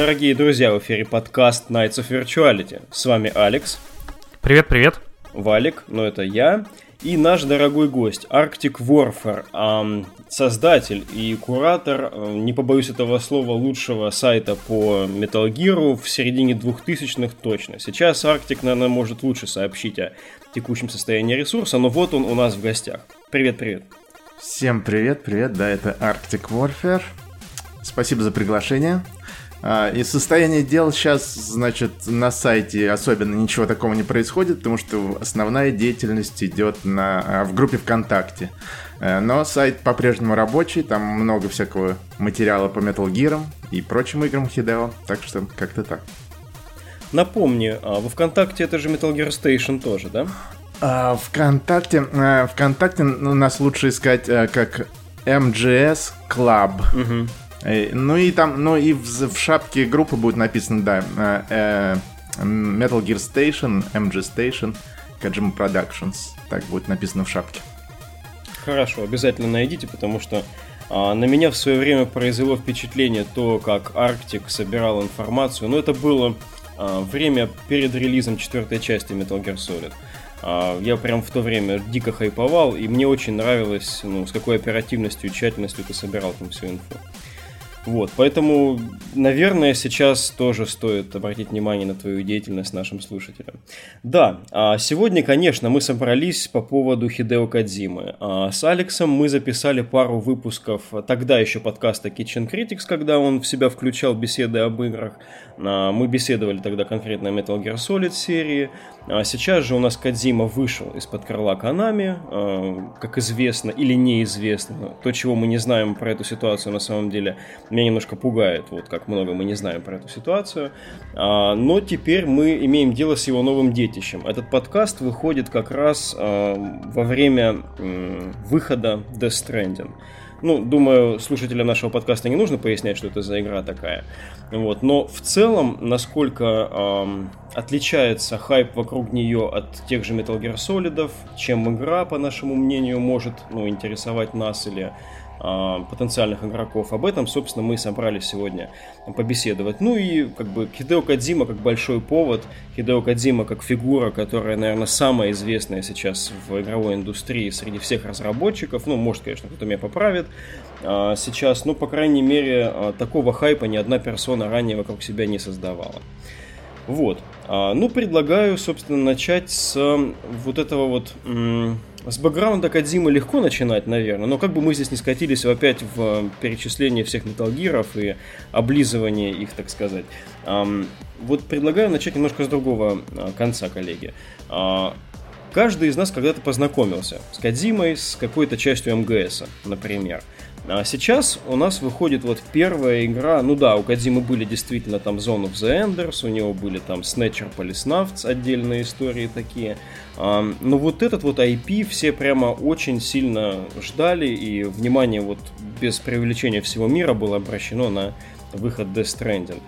Дорогие друзья, в эфире подкаст Nights of Virtuality. С вами Алекс. Привет, привет. Валик, ну это я. И наш дорогой гость, Arctic Warfare, эм, создатель и куратор, э, не побоюсь этого слова, лучшего сайта по Metal Gear в середине 2000-х точно. Сейчас Arctic, наверное, может лучше сообщить о текущем состоянии ресурса, но вот он у нас в гостях. Привет, привет. Всем привет, привет, да, это Arctic Warfare. Спасибо за приглашение. А, и состояние дел сейчас, значит, на сайте особенно ничего такого не происходит, потому что основная деятельность идет на, а, в группе ВКонтакте. Э, но сайт по-прежнему рабочий, там много всякого материала по Metal Gear и прочим играм Хидео, так что как-то так. Напомни, а во ВКонтакте это же Metal Gear Station тоже, да? А, ВКонтакте, ВКонтакте у нас лучше искать как MGS Club. Угу. Ну и там, ну и в, в шапке группы будет написано, да, э, Metal Gear Station, MG Station, Kojima Productions. Так будет написано в шапке. Хорошо, обязательно найдите, потому что а, на меня в свое время произвело впечатление то, как Arctic собирал информацию. Но это было а, время перед релизом четвертой части Metal Gear Solid. А, я прям в то время дико хайповал, и мне очень нравилось, ну, с какой оперативностью и тщательностью ты собирал там всю инфу. Вот, поэтому, наверное, сейчас тоже стоит обратить внимание на твою деятельность нашим слушателям. Да, а сегодня, конечно, мы собрались по поводу Хидео Кадзимы. А с Алексом мы записали пару выпусков тогда еще подкаста Kitchen Critics, когда он в себя включал беседы об играх. А, мы беседовали тогда конкретно о Metal Gear Solid серии. А сейчас же у нас Кадзима вышел из-под крыла Канами, как известно или неизвестно. То, чего мы не знаем про эту ситуацию на самом деле, меня немножко пугает, вот как много мы не знаем про эту ситуацию. А, но теперь мы имеем дело с его новым детищем. Этот подкаст выходит как раз а, во время выхода Death Stranding. Ну, думаю, слушателям нашего подкаста не нужно пояснять, что это за игра такая. Вот. Но в целом, насколько эм, отличается хайп вокруг нее от тех же Metal Gear Solid, чем игра, по нашему мнению, может ну, интересовать нас или потенциальных игроков. Об этом, собственно, мы собрались сегодня побеседовать. Ну и как бы Хидео Кадзима как большой повод, Хидео Кадзима как фигура, которая, наверное, самая известная сейчас в игровой индустрии среди всех разработчиков. Ну, может, конечно, кто-то меня поправит а, сейчас, но, по крайней мере, а, такого хайпа ни одна персона ранее вокруг себя не создавала. Вот. Ну, предлагаю, собственно, начать с вот этого вот с бэкграунда Кадзимы легко начинать, наверное, но как бы мы здесь не скатились опять в э, перечисление всех металлгиров и облизывание их, так сказать. Вот предлагаю начать немножко с другого э, конца, коллеги. А, каждый из нас когда-то познакомился с Кадзимой, с какой-то частью МГС, например. А сейчас у нас выходит вот первая игра, ну да, у Кадзимы были действительно там Zone of the Enders, у него были там Snatcher Policenauts, отдельные истории такие. Но вот этот вот IP все прямо очень сильно ждали, и внимание вот без привлечения всего мира было обращено на выход Death Stranding.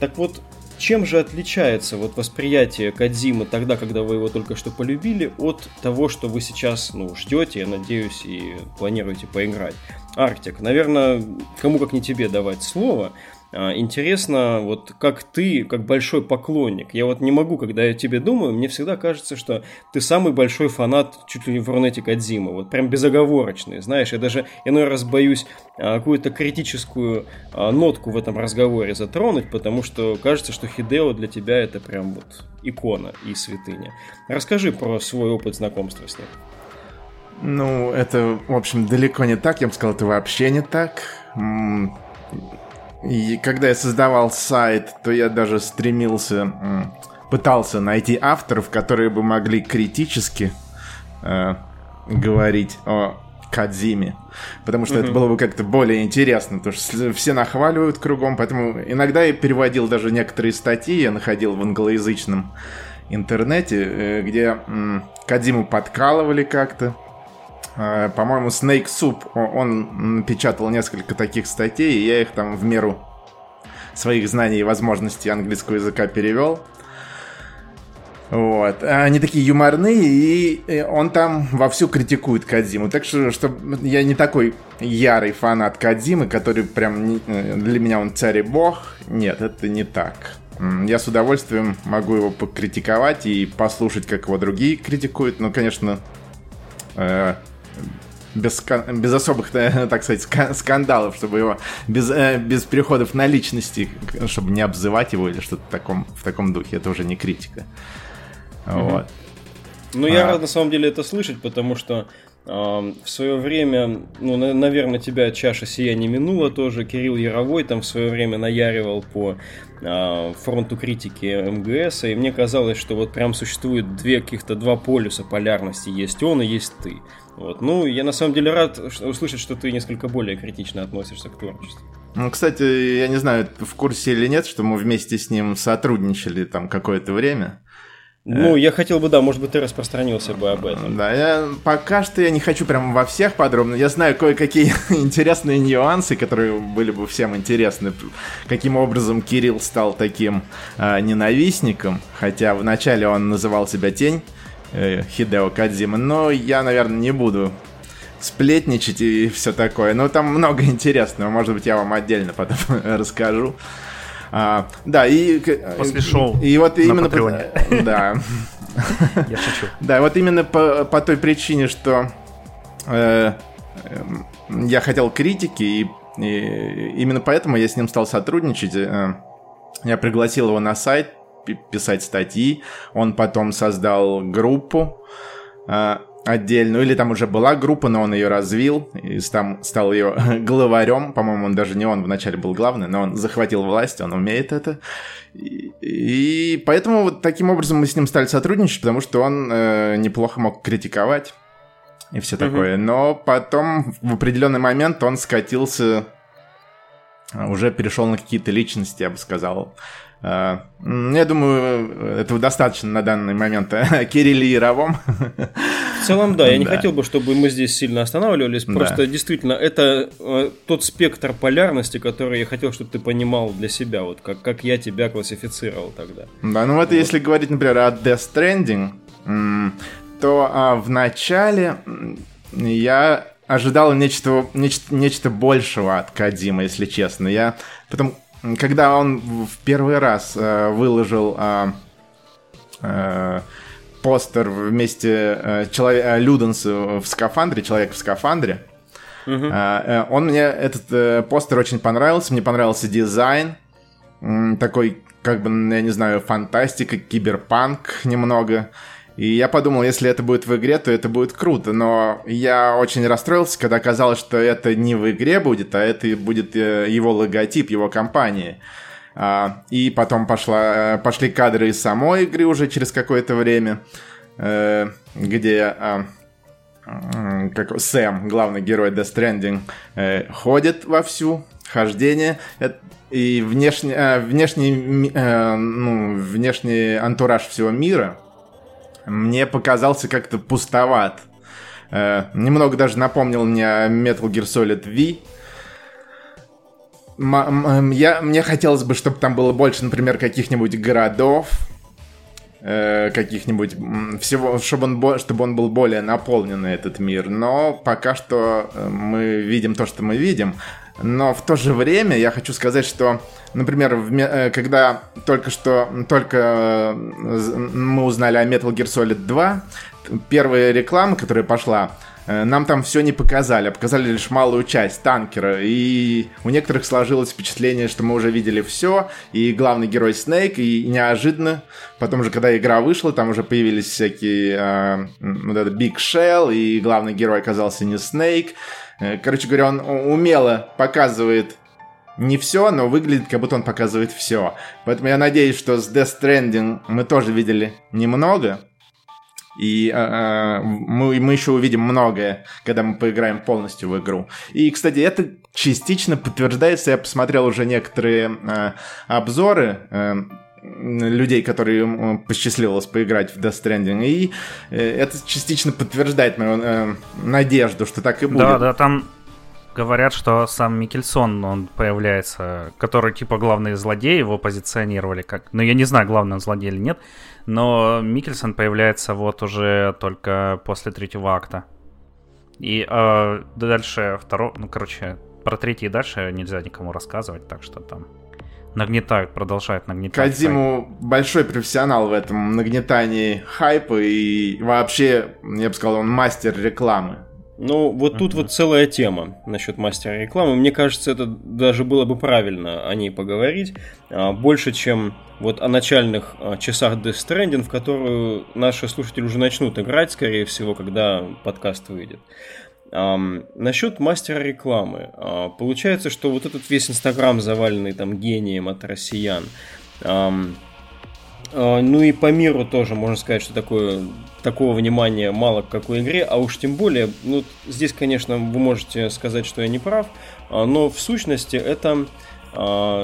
Так вот, чем же отличается вот восприятие Кадзимы тогда, когда вы его только что полюбили, от того, что вы сейчас ну, ждете, я надеюсь, и планируете поиграть? Арктик, наверное, кому как не тебе давать слово. А, интересно, вот как ты, как большой поклонник, я вот не могу, когда я тебе думаю, мне всегда кажется, что ты самый большой фанат чуть ли не в Рунете Кадзима, вот прям безоговорочный, знаешь, я даже иной раз боюсь а, какую-то критическую а, нотку в этом разговоре затронуть, потому что кажется, что Хидео для тебя это прям вот икона и святыня. Расскажи про свой опыт знакомства с ним. Ну, это, в общем, далеко не так, я бы сказал, это вообще не так и когда я создавал сайт, то я даже стремился, пытался найти авторов, которые бы могли критически э, говорить о Кадзиме. Потому что mm-hmm. это было бы как-то более интересно, потому что все нахваливают кругом, поэтому иногда я переводил даже некоторые статьи, я находил в англоязычном интернете, э, где Кадзиму подкалывали как-то. Э, по-моему, Snake Soup, он напечатал несколько таких статей, и я их там в меру своих знаний и возможностей английского языка перевел. Вот. Они такие юморные, и он там вовсю критикует Кадзиму. Так что, что я не такой ярый фанат Кадзимы, который прям э, для меня он царь и бог. Нет, это не так. Я с удовольствием могу его покритиковать и послушать, как его другие критикуют. Ну, конечно, э, без, без особых, так сказать, скандалов, чтобы его без, э, без переходов на личности, чтобы не обзывать его или что-то в таком, в таком духе. Это уже не критика. Вот. Ну, я а... рад на самом деле это слышать, потому что в свое время, ну, на, наверное, тебя чаша сия не минула тоже. Кирилл Яровой там в свое время наяривал по э, фронту критики МГС, и мне казалось, что вот прям существует две каких-то два полюса полярности. Есть он и есть ты. Вот. Ну, я на самом деле рад услышать, что ты несколько более критично относишься к творчеству. Ну, кстати, я не знаю, в курсе или нет, что мы вместе с ним сотрудничали там какое-то время. Ну, я хотел бы, да, может быть, ты распространился бы об этом. Да, я пока что я не хочу прям во всех подробно. Я знаю кое-какие интересные нюансы, которые были бы всем интересны. Каким образом Кирилл стал таким э, ненавистником, хотя вначале он называл себя Тень э, Хидео Кадзима, но я, наверное, не буду сплетничать и все такое. Но там много интересного, может быть, я вам отдельно потом расскажу. А, да, и... После шоу И вот именно... По, да. Я шучу. Да, вот именно по, по той причине, что э, я хотел критики, и, и именно поэтому я с ним стал сотрудничать. Э, я пригласил его на сайт писать статьи. Он потом создал группу. Э, отдельную, или там уже была группа, но он ее развил, и там стал ее главарем, по-моему, он даже не он вначале был главный, но он захватил власть, он умеет это, и, и поэтому вот таким образом мы с ним стали сотрудничать, потому что он э, неплохо мог критиковать и все такое, но потом в определенный момент он скатился, уже перешел на какие-то личности, я бы сказал, а, я думаю, этого достаточно на данный момент о Кирилле Яровом. В целом, да, я не хотел бы, чтобы мы здесь сильно останавливались. Просто действительно, это э, тот спектр полярности, который я хотел, чтобы ты понимал для себя, вот как, как я тебя классифицировал тогда. Да, ну вот, вот. если говорить, например, о Death Stranding, то а, в начале я ожидал нечто, нечто, нечто большего от Кадима, если честно. Я потом когда он в первый раз э, выложил э, э, постер вместе э, человек, э, Люденс в скафандре, человек в скафандре, uh-huh. э, он мне этот э, постер очень понравился, мне понравился дизайн, э, такой как бы, я не знаю, фантастика, киберпанк немного. И я подумал, если это будет в игре, то это будет круто. Но я очень расстроился, когда оказалось, что это не в игре будет, а это будет э, его логотип, его компании. А, и потом пошла, э, пошли кадры из самой игры уже через какое-то время, э, где а, как Сэм, главный герой Death Stranding, ходит вовсю, хождение. И внешний, внешний, ну, внешний антураж всего мира – мне показался как-то пустоват. Э, немного даже напомнил мне Metal Gear Solid V. М- я, мне хотелось бы, чтобы там было больше, например, каких-нибудь городов, э, каких-нибудь всего, чтобы он, чтобы он был более наполненный этот мир. Но пока что э, мы видим то, что мы видим. Но в то же время я хочу сказать, что, например, э, когда только что только э, мы узнали о Metal Gear Solid 2, первая реклама, которая пошла, нам там все не показали, а показали лишь малую часть танкера. И у некоторых сложилось впечатление, что мы уже видели все, и главный герой Снейк, и неожиданно, потом же, когда игра вышла, там уже появились всякие э, вот это Big Shell, и главный герой оказался не Снейк. Э, короче говоря, он умело показывает не все, но выглядит, как будто он показывает все. Поэтому я надеюсь, что с Death Stranding мы тоже видели немного. И э, мы, мы еще увидим многое, когда мы поиграем полностью в игру. И, кстати, это частично подтверждается. Я посмотрел уже некоторые э, обзоры. Э, людей, которые посчастливилось поиграть в Death Stranding. И э, это частично подтверждает мою э, надежду, что так и будет. Да, да, там говорят, что сам Микельсон, он появляется, который типа главный злодей, его позиционировали как... Ну, я не знаю, главный он злодей или нет, но Микельсон появляется вот уже только после третьего акта. И э, дальше второго... Ну, короче, про третий и дальше нельзя никому рассказывать, так что там нагнетают, продолжают нагнетать. Кадзиму большой профессионал в этом нагнетании хайпа и вообще, я бы сказал, он мастер рекламы. Ну, вот mm-hmm. тут вот целая тема насчет мастера рекламы. Мне кажется, это даже было бы правильно о ней поговорить. А, больше, чем вот о начальных а, часах Death Stranding, в которую наши слушатели уже начнут играть, скорее всего, когда подкаст выйдет. Насчет мастера рекламы. Uh, получается, что вот этот весь Инстаграм заваленный там гением от россиян. Ну и по миру тоже можно сказать, что такое, такого внимания мало к какой игре, а уж тем более, ну здесь, конечно, вы можете сказать, что я не прав, uh, но в сущности это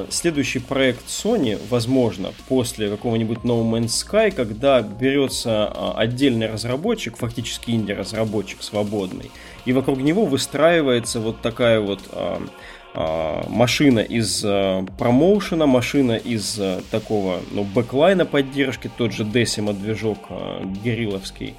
следующий проект Sony, возможно, после какого-нибудь No Man's Sky, когда берется отдельный разработчик, фактически инди-разработчик свободный, и вокруг него выстраивается вот такая вот а, а, машина из а, промоушена, машина из а, такого, ну, бэклайна поддержки, тот же Decima движок а, геррилловский.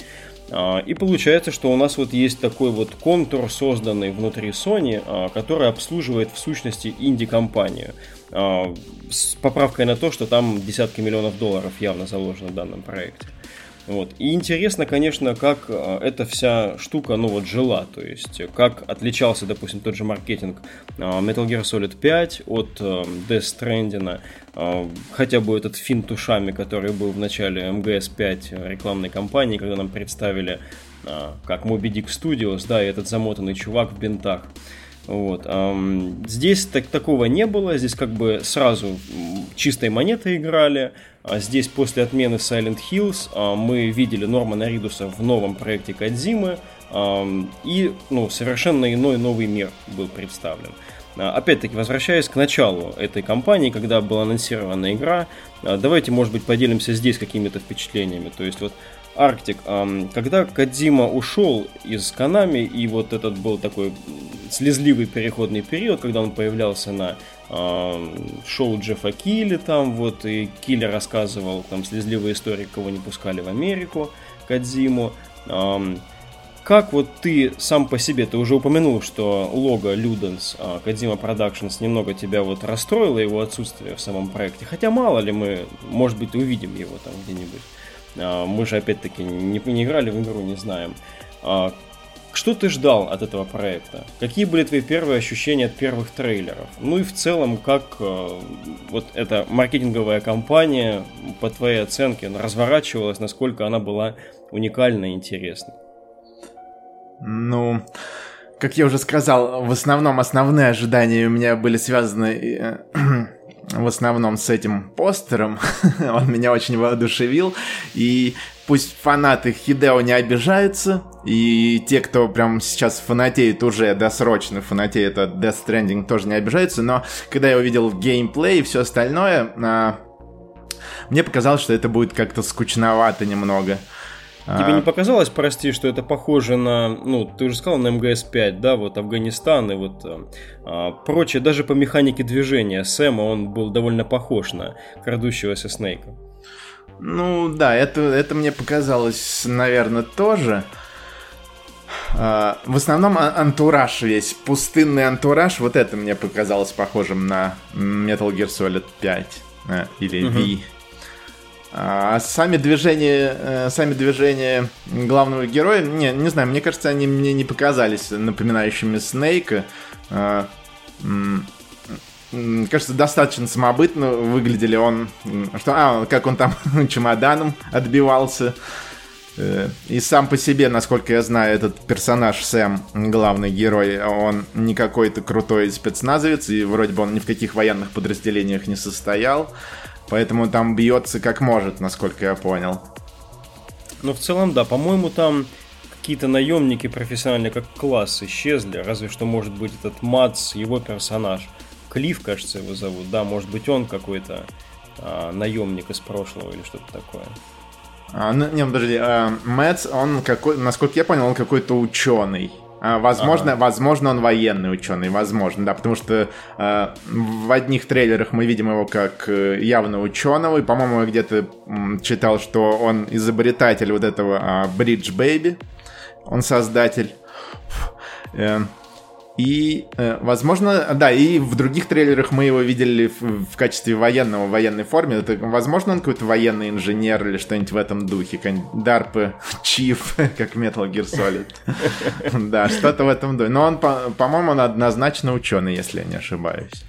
А, и получается, что у нас вот есть такой вот контур, созданный внутри Sony, а, который обслуживает в сущности инди-компанию. А, с поправкой на то, что там десятки миллионов долларов явно заложено в данном проекте. Вот. И интересно, конечно, как э, эта вся штука, ну вот, жила, то есть, как отличался, допустим, тот же маркетинг э, Metal Gear Solid 5 от э, Death Stranding, хотя бы этот финт ушами, который был в начале MGS5 рекламной кампании, когда нам представили как Moby Dick Studios, да, и этот замотанный чувак в бинтах. Вот. Здесь так, такого не было, здесь как бы сразу чистой монетой играли, а здесь после отмены Silent Hills а, мы видели Нормана Ридуса в новом проекте Кадзимы, и ну, совершенно иной новый мир был представлен. А, опять-таки, возвращаясь к началу этой кампании, когда была анонсирована игра, давайте, может быть, поделимся здесь какими-то впечатлениями. То есть, вот Арктик, когда Кадзима ушел из Канами, и вот этот был такой слезливый переходный период, когда он появлялся на шоу Джеффа Килли там, вот, и Килли рассказывал там слезливые истории, кого не пускали в Америку, Кадзиму. Как вот ты сам по себе, ты уже упомянул, что лого Ludens, Kojima Productions немного тебя вот расстроило его отсутствие в самом проекте, хотя мало ли мы, может быть, увидим его там где-нибудь. А, мы же опять-таки не, не играли в игру, не знаем. А, что ты ждал от этого проекта? Какие были твои первые ощущения от первых трейлеров? Ну и в целом, как э, вот эта маркетинговая кампания, по твоей оценке, разворачивалась, насколько она была уникальна и интересна? Ну, как я уже сказал, в основном основные ожидания у меня были связаны э, в основном с этим постером. Он меня очень воодушевил. И пусть фанаты Хидео не обижаются, и те, кто прям сейчас фанатеет уже досрочно, фанатеет от Death Stranding, тоже не обижаются, но когда я увидел геймплей и все остальное, а, мне показалось, что это будет как-то скучновато немного. Тебе не а. показалось, прости, что это похоже на, ну, ты уже сказал, на МГС-5, да, вот Афганистан и вот а, прочее, даже по механике движения Сэма он был довольно похож на крадущегося Снейка. Ну да, это, это мне показалось, наверное, тоже. А, в основном антураж весь, пустынный антураж, вот это мне показалось похожим на Metal Gear Solid 5 э, или V. Угу. А сами движения, э, сами движения главного героя, не, не знаю, мне кажется, они мне не показались напоминающими Снейка. А, кажется, достаточно самобытно выглядели он, что, а, как он там чемоданом отбивался. Э, и сам по себе, насколько я знаю, этот персонаж Сэм, главный герой, он не какой-то крутой спецназовец, и вроде бы он ни в каких военных подразделениях не состоял. Поэтому там бьется как может, насколько я понял. Ну, в целом, да. По-моему, там какие-то наемники профессиональные как класс исчезли. Разве что, может быть, этот Мац, его персонаж. Клифф, кажется, его зовут. Да, может быть, он какой-то а, наемник из прошлого или что-то такое. А, ну, не, подожди, а, Мэтс, он какой, насколько я понял, он какой-то ученый. А, возможно, ага. возможно, он военный ученый, возможно, да, потому что э, в одних трейлерах мы видим его как э, явно ученого, и, по-моему, я где-то читал, что он изобретатель вот этого э, Bridge Baby, он создатель. Э, и, э, возможно, да, и в других трейлерах мы его видели в, в качестве военного в военной форме. Это, возможно, он какой-то военный инженер или что-нибудь в этом духе. Дарпы, Чиф, как Metal Gear Solid. Да, что-то в этом духе. Но он, по-моему, он однозначно ученый, если я не ошибаюсь.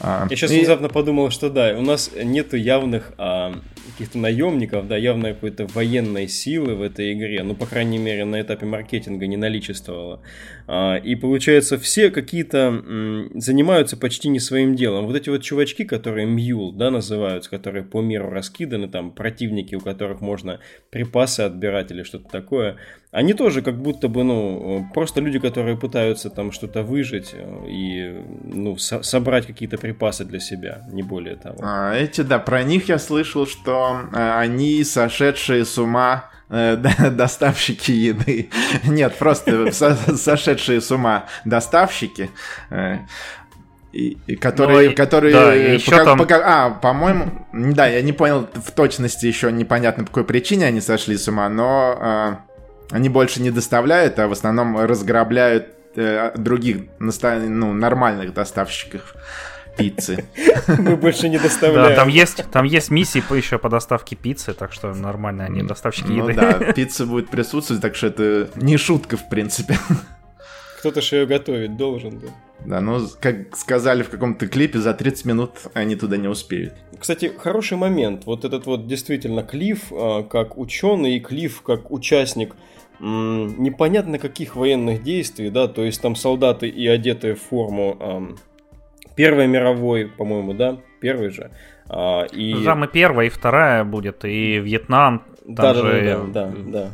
А, я сейчас внезапно подумал, что да, у нас нету явных а, каких-то наемников, да, явной какой-то военной силы в этой игре, ну, по крайней мере, на этапе маркетинга не наличествовало. А, и получается, все какие-то занимаются почти не своим делом. Вот эти вот чувачки, которые Мьюл, да, называются, которые по миру раскиданы, там, противники, у которых можно припасы отбирать или что-то такое, они тоже как будто бы, ну, просто люди, которые пытаются там что-то выжить и, ну, со- собрать какие-то припасы для себя, не более того. А, эти, да, про них я слышал, что э, они сошедшие с ума э, доставщики еды. Нет, просто сошедшие с ума доставщики. Э, и, и которые, ну, которые, да, еще пока, там... пока, а, по-моему, да, я не понял в точности еще непонятно по какой причине они сошли с ума, но э, они больше не доставляют, а в основном разграбляют э, других ну, нормальных доставщиков пиццы. Мы больше не доставляем. Да, там есть, там есть миссии по еще по доставке пиццы, так что нормально, они доставщики ну, еды. да, пицца будет присутствовать, так что это не шутка, в принципе. Кто-то же ее готовить должен, да. Да, ну, как сказали в каком-то клипе, за 30 минут они туда не успеют. Кстати, хороший момент. Вот этот вот действительно Клифф а, как ученый и Клифф как участник непонятно каких военных действий, да, то есть там солдаты и одетые в форму Первой мировой, по-моему, да, первый же. А, и... Там и первая, и вторая будет, и Вьетнам. Да, да, да, да, да.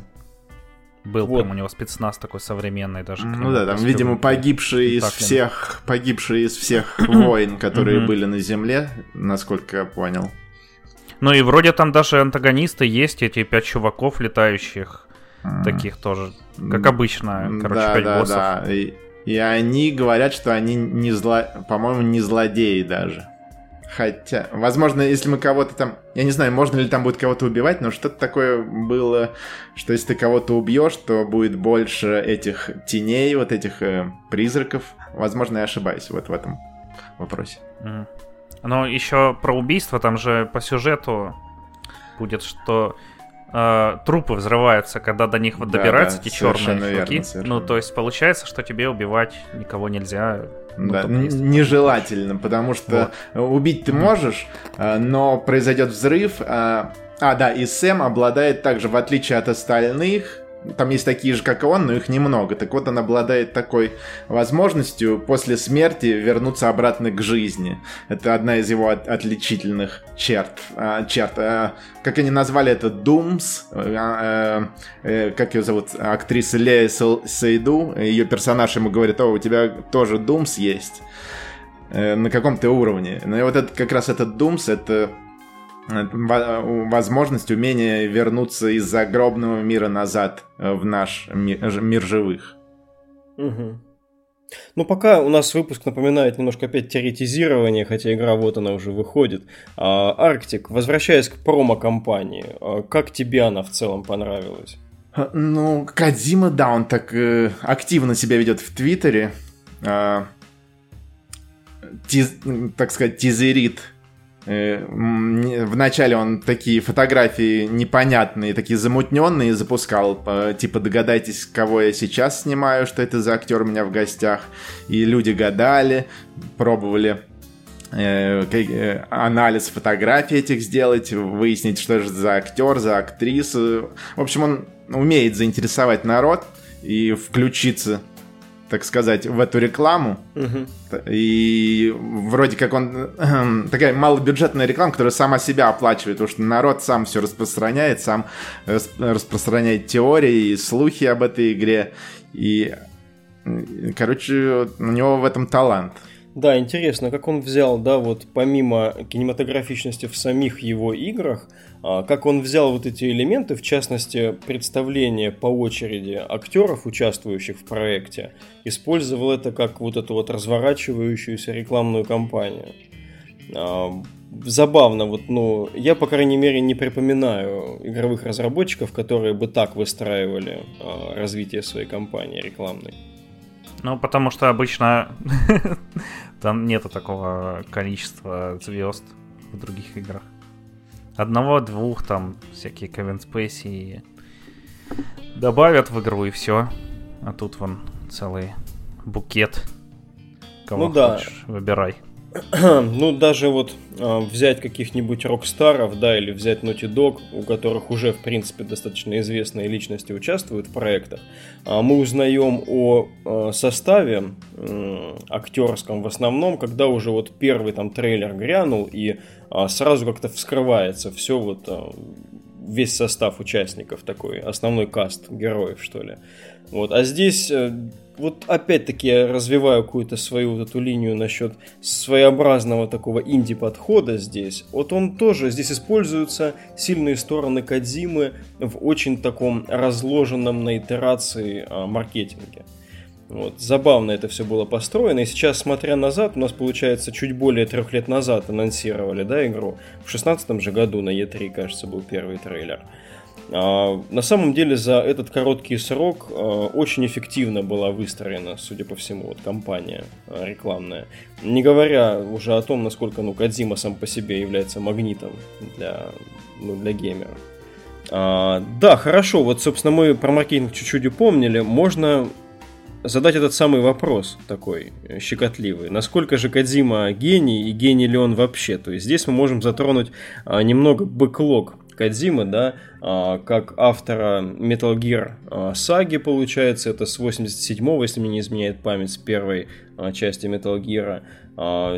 Был вот. прям у него спецназ такой современный даже. Ну да, там, видимо, погибшие из всех, погибшие из всех войн, которые были на Земле, насколько я понял. Ну и вроде там даже антагонисты есть, эти пять чуваков летающих, таких тоже, как обычно, короче, да, пять да, боссов. Да, и, и они говорят, что они не зло... по-моему, не злодеи даже. Хотя, возможно, если мы кого-то там... Я не знаю, можно ли там будет кого-то убивать, но что-то такое было, что если ты кого-то убьешь, то будет больше этих теней, вот этих э, призраков. Возможно, я ошибаюсь вот в этом вопросе. Mm. Но еще про убийство, там же по сюжету будет, что э, трупы взрываются, когда до них вот добираются да, эти черные чуваки. Ну, то есть получается, что тебе убивать никого нельзя. Ну, да, нежелательно, потому что вот. убить ты можешь, э, но произойдет взрыв. Э, а, да, и Сэм обладает также, в отличие от остальных, там есть такие же, как и он, но их немного. Так вот, он обладает такой возможностью после смерти вернуться обратно к жизни. Это одна из его от отличительных черт. А, черт. А, как они назвали это? Думс. А, а, как ее зовут? Актриса Лея Сейду. Ее персонаж ему говорит, о, у тебя тоже Думс есть. Э, на каком-то уровне. Ну и вот это, как раз этот Думс, это возможность, умение вернуться из загробного мира назад э, в наш мир, мир живых. Угу. Ну, пока у нас выпуск напоминает немножко опять теоретизирование, хотя игра вот она уже выходит. А, Арктик, возвращаясь к промо-компании, а, как тебе она в целом понравилась? А, ну, Кадзима, да, он так э, активно себя ведет в Твиттере. Э, тиз, так сказать, тизерит Э, вначале он такие фотографии непонятные, такие замутненные запускал, типа догадайтесь, кого я сейчас снимаю, что это за актер у меня в гостях. И люди гадали, пробовали э, э, анализ фотографий этих сделать, выяснить, что же за актер, за актрису. В общем, он умеет заинтересовать народ и включиться так сказать, в эту рекламу. Угу. И вроде как он э, такая малобюджетная реклама, которая сама себя оплачивает, потому что народ сам все распространяет, сам распространяет теории и слухи об этой игре. И, короче, у него в этом талант. Да, интересно, как он взял, да, вот помимо кинематографичности в самих его играх, как он взял вот эти элементы, в частности, представление по очереди актеров, участвующих в проекте, использовал это как вот эту вот разворачивающуюся рекламную кампанию. А, забавно, вот, ну, я, по крайней мере, не припоминаю игровых разработчиков, которые бы так выстраивали а, развитие своей компании рекламной. Ну, потому что обычно там нету такого количества звезд в других играх. Одного-двух там всякие Кевин Спейси добавят в игру и все. А тут вон целый букет. Кого ну, хочешь, да. выбирай. ну, даже вот э, взять каких-нибудь рок-старов, да, или взять Naughty Dog, у которых уже, в принципе, достаточно известные личности участвуют в проектах, э, мы узнаем о э, составе э, актерском в основном, когда уже вот первый там трейлер грянул, и э, сразу как-то вскрывается все вот, э, весь состав участников такой, основной каст героев, что ли. Вот, а здесь вот опять-таки я развиваю какую-то свою вот эту линию насчет своеобразного такого инди-подхода здесь. Вот он тоже, здесь используются сильные стороны Кадзимы в очень таком разложенном на итерации а, маркетинге. Вот. Забавно это все было построено. И сейчас, смотря назад, у нас получается чуть более трех лет назад анонсировали да, игру. В шестнадцатом же году на E3, кажется, был первый трейлер. А, на самом деле за этот короткий срок а, очень эффективно была выстроена, судя по всему, вот компания а, рекламная. Не говоря уже о том, насколько ну, Кадзима сам по себе является магнитом для, ну, для геймера. А, да, хорошо, вот, собственно, мы про маркетинг чуть-чуть упомнили. Можно задать этот самый вопрос такой э, щекотливый. Насколько же Кадзима гений и гений ли он вообще? То есть здесь мы можем затронуть немного бэклог Кадзимы, да, а, как автора Metal Gear а, саги, получается, это с 87-го, если мне не изменяет память, с первой части Metal Gear,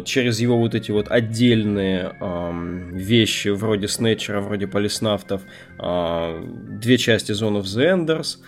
через его вот эти вот отдельные вещи, вроде Снетчера, вроде Полиснафтов, две части Zone of the Enders,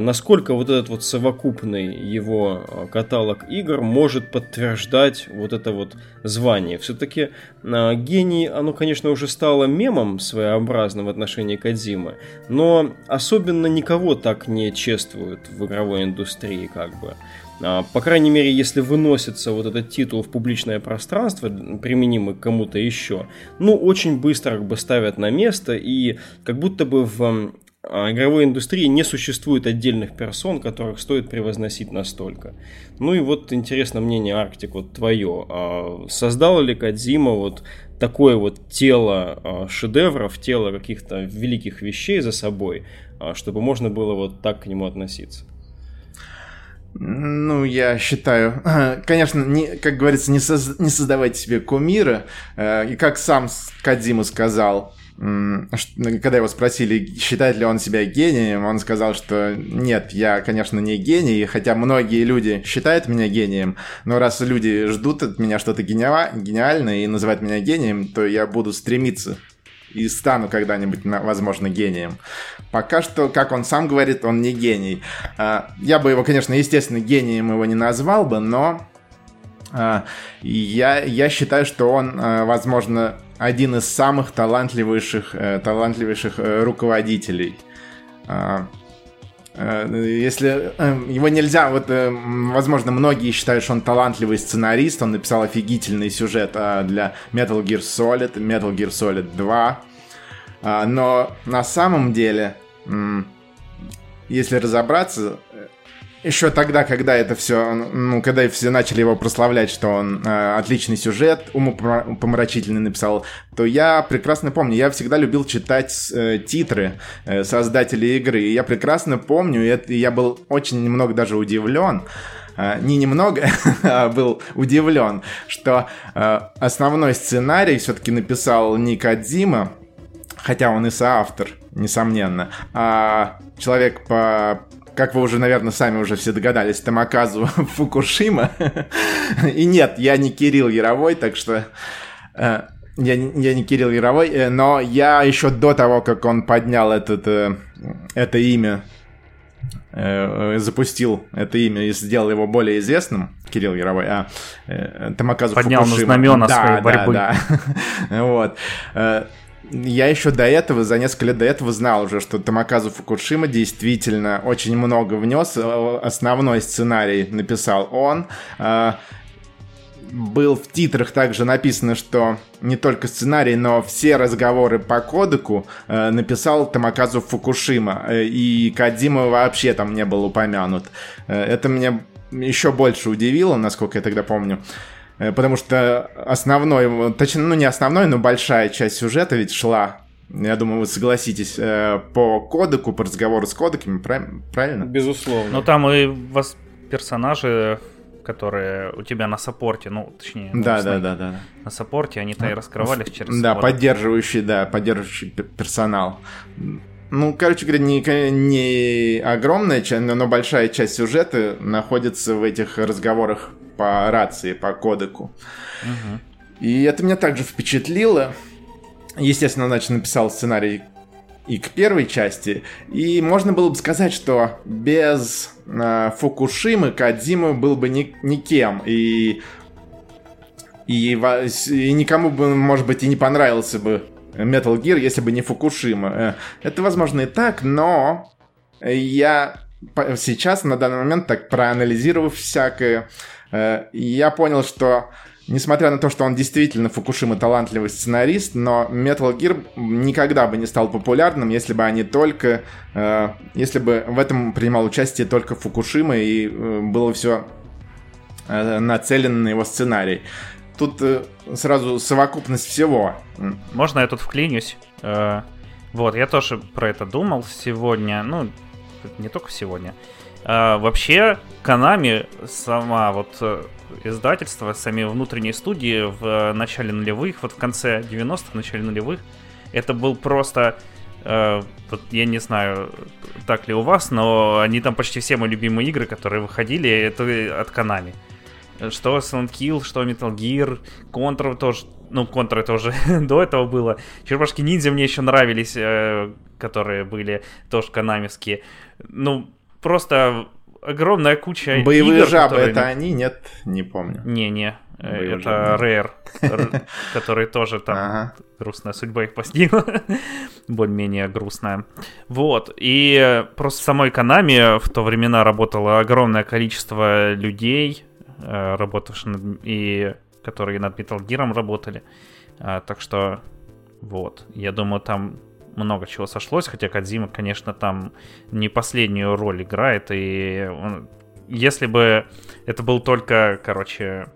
насколько вот этот вот совокупный его каталог игр может подтверждать вот это вот звание. Все-таки гений, оно, конечно, уже стало мемом своеобразным в отношении Кадзимы. Но особенно никого так не чествуют в игровой индустрии, как бы. А, по крайней мере, если выносится вот этот титул в публичное пространство, применимый к кому-то еще, ну, очень быстро как бы ставят на место, и как будто бы в а, игровой индустрии не существует отдельных персон, которых стоит превозносить настолько. Ну и вот интересно мнение Арктик, вот твое. А, создала ли Кадзима вот такое вот тело шедевров, тело каких-то великих вещей за собой, чтобы можно было вот так к нему относиться? Ну, я считаю, конечно, не, как говорится, не, соз, не создавайте себе кумира. Э, и как сам Кадзима сказал, когда его спросили, считает ли он себя гением, он сказал, что нет, я, конечно, не гений, хотя многие люди считают меня гением, но раз люди ждут от меня что-то гениальное и называют меня гением, то я буду стремиться и стану когда-нибудь, возможно, гением. Пока что, как он сам говорит, он не гений. А, я бы его, конечно, естественно, гением его не назвал бы, но а, я, я считаю, что он, а, возможно, один из самых талантливейших, э, талантливейших э, руководителей. Э, если его нельзя, вот, возможно, многие считают, что он талантливый сценарист, он написал офигительный сюжет для Metal Gear Solid, Metal Gear Solid 2, но на самом деле, если разобраться, еще тогда, когда это все, ну, когда все начали его прославлять, что он э, отличный сюжет, умопомрачительный написал, то я прекрасно помню, я всегда любил читать э, титры э, создателей игры, и я прекрасно помню, и, это, и я был очень немного даже удивлен, э, не немного, а был удивлен, что э, основной сценарий все-таки написал не Кадзима, хотя он и соавтор, несомненно, а человек по как вы уже, наверное, сами уже все догадались, Тамаказу Фукушима. И нет, я не Кирилл Яровой, так что... Э, я, я не Кирилл Яровой, э, но я еще до того, как он поднял этот, э, это имя, запустил это имя и сделал его более известным, Кирилл Яровой, а Тамаказу Поднял Фукушима. на знамена да, своей борьбы. Да, да. вот. Э, я еще до этого, за несколько лет до этого знал уже, что Тамаказу Фукушима действительно очень много внес. Основной сценарий написал он. Э, был в титрах также написано, что не только сценарий, но все разговоры по кодеку э, написал Тамаказу Фукушима, э, и Кадима вообще там не был упомянут. Э, это меня еще больше удивило, насколько я тогда помню. Э, потому что основной, точнее, ну не основной, но большая часть сюжета ведь шла я думаю, вы согласитесь э, по кодеку, по разговору с кодеками, правильно? Безусловно. Ну там и вас персонажи которые у тебя на саппорте, ну, точнее, ну, да, да, да, да, на саппорте, они-то и раскрывались через Да, поддерживающий, да, поддерживающий персонал. Ну, короче говоря, не, не огромная часть, но большая часть сюжета находится в этих разговорах по рации, по кодеку. Угу. И это меня также впечатлило. Естественно, значит, написал сценарий и к первой части. И можно было бы сказать, что без э, Фукушимы Кадзима был бы ни, никем. И, и, и никому бы, может быть, и не понравился бы Metal Gear, если бы не Фукушима. Э, это, возможно, и так, но я сейчас, на данный момент, так проанализировав всякое, э, я понял, что Несмотря на то, что он действительно Фукушима талантливый сценарист, но Metal Gear никогда бы не стал популярным, если бы они только... Э, если бы в этом принимал участие только Фукушима и э, было все э, нацелено на его сценарий. Тут э, сразу совокупность всего. Можно я тут вклинюсь? Э, вот, я тоже про это думал сегодня. Ну, не только сегодня. Э, вообще, Канами сама вот издательства, сами внутренние студии в начале нулевых, вот в конце 90-х, начале нулевых, это был просто... Вот я не знаю, так ли у вас, но они там почти все мои любимые игры, которые выходили, это от Konami. Что Silent Kill, что Metal Gear, Contra тоже, ну, Contra это уже до этого было. Черепашки ниндзя мне еще нравились, э, которые были тоже канамевские. Ну, просто огромная куча Боевые игр, жабы, которые... это они? Нет, не помню. Не-не, э, это Rare, который тоже там грустная судьба их постигла. Более-менее грустная. Вот, и просто в самой Konami в то времена работало огромное количество людей, э, работавших над... и которые над Metal Gear работали. А, так что, вот, я думаю, там много чего сошлось, хотя Кадзима, конечно, там не последнюю роль играет, и он, если бы это был только, короче,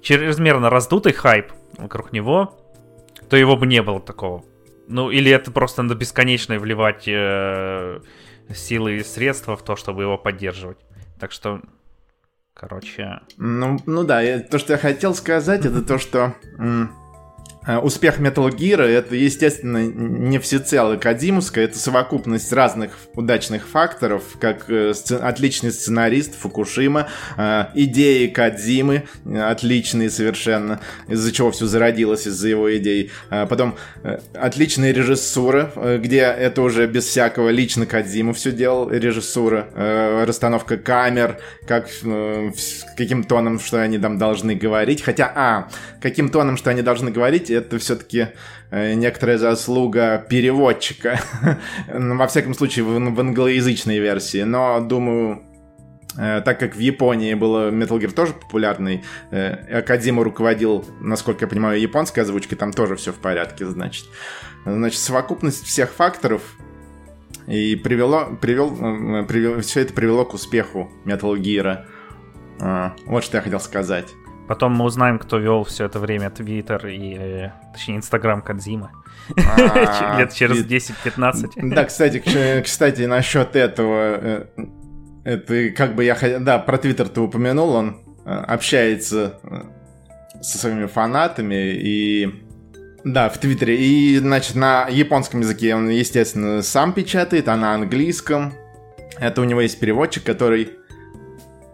чрезмерно раздутый хайп вокруг него, то его бы не было такого. Ну, или это просто надо бесконечно вливать э, силы и средства в то, чтобы его поддерживать. Так что, короче... Ну, ну да, то, что я хотел сказать, это то, что... Э, успех Metal Gear это, естественно, не всецело Кадимовская, это совокупность разных удачных факторов, как э, сцен... отличный сценарист Фукушима, э, идеи Кадзимы отличные совершенно, из-за чего все зародилось, из-за его идей. Потом отличная режиссура, где это уже без всякого лично Кадзима все делал, режиссура, расстановка камер, как, каким тоном, что они там должны говорить. Хотя, а, каким тоном, что они должны говорить, это все-таки э, некоторая заслуга переводчика. Во всяком случае, в, англоязычной версии. Но, думаю, э, так как в Японии было Metal Gear тоже популярный, э, Акадима руководил, насколько я понимаю, японской озвучкой, там тоже все в порядке, значит. Значит, совокупность всех факторов и привело, привел, привел, все это привело к успеху Metal Gear. Вот что я хотел сказать. Потом мы узнаем, кто вел все это время Твиттер и, э, точнее, Инстаграм Кадзима. Лет через 10-15. Да, кстати, кстати, насчет этого, э, это как бы я хотел... Да, про Твиттер ты упомянул, он э, общается со своими фанатами и... Да, в Твиттере. И, значит, на японском языке он, естественно, сам печатает, а на английском. Это у него есть переводчик, который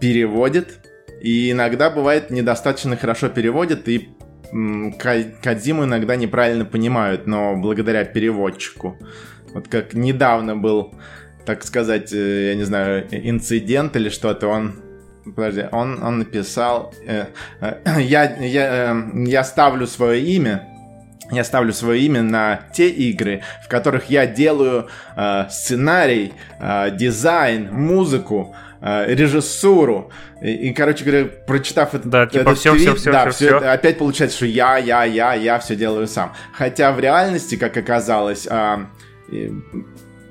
переводит и иногда бывает недостаточно хорошо переводят, и Кадзиму иногда неправильно понимают, но благодаря переводчику. Вот как недавно был, так сказать, э, я не знаю, инцидент или что-то, он подожди, он, он написал, э, э, я, я, э, я ставлю свое имя, я ставлю свое имя на те игры, в которых я делаю э, сценарий, э, дизайн, музыку, э, режиссуру. И, и, короче говоря, прочитав это, да, типа этот все, твит, все, все, да, все, все, все. это опять получается, что я, я, я, я все делаю сам. Хотя в реальности, как оказалось, э,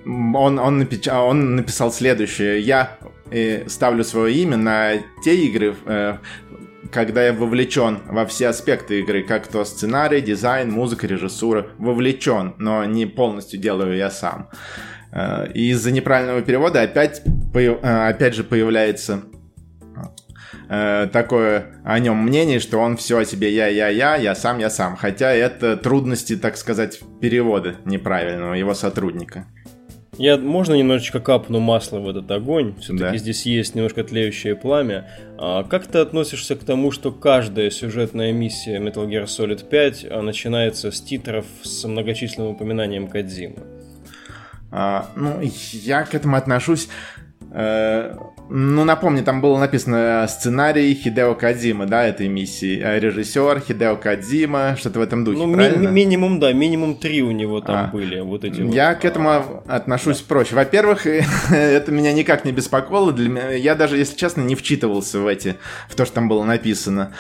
он, он, напич... он написал следующее. Я э, ставлю свое имя на те игры, э, когда я вовлечен во все аспекты игры, как то сценарий, дизайн, музыка, режиссура, вовлечен, но не полностью делаю я сам. Э, и из-за неправильного перевода опять, опять же появляется такое о нем мнение, что он все о себе я, я, я, я сам, я сам. Хотя это трудности, так сказать, перевода неправильного его сотрудника. Я можно немножечко капну масла в этот огонь? Все-таки да. здесь есть немножко тлеющее пламя. А как ты относишься к тому, что каждая сюжетная миссия Metal Gear Solid 5 начинается с титров с многочисленным упоминанием Кадзимы? А, ну, я к этому отношусь Э, ну, напомню, там было написано сценарий Хидео Кадзима, да, этой миссии. Э, режиссер Хидео Кадзима, что-то в этом духе, ну, правильно? Ми- минимум, да, минимум три у него там а, были. Вот эти я вот, к этому а, отношусь да. проще. Во-первых, это меня никак не беспокоило. Для меня, я даже, если честно, не вчитывался в эти, в то, что там было написано.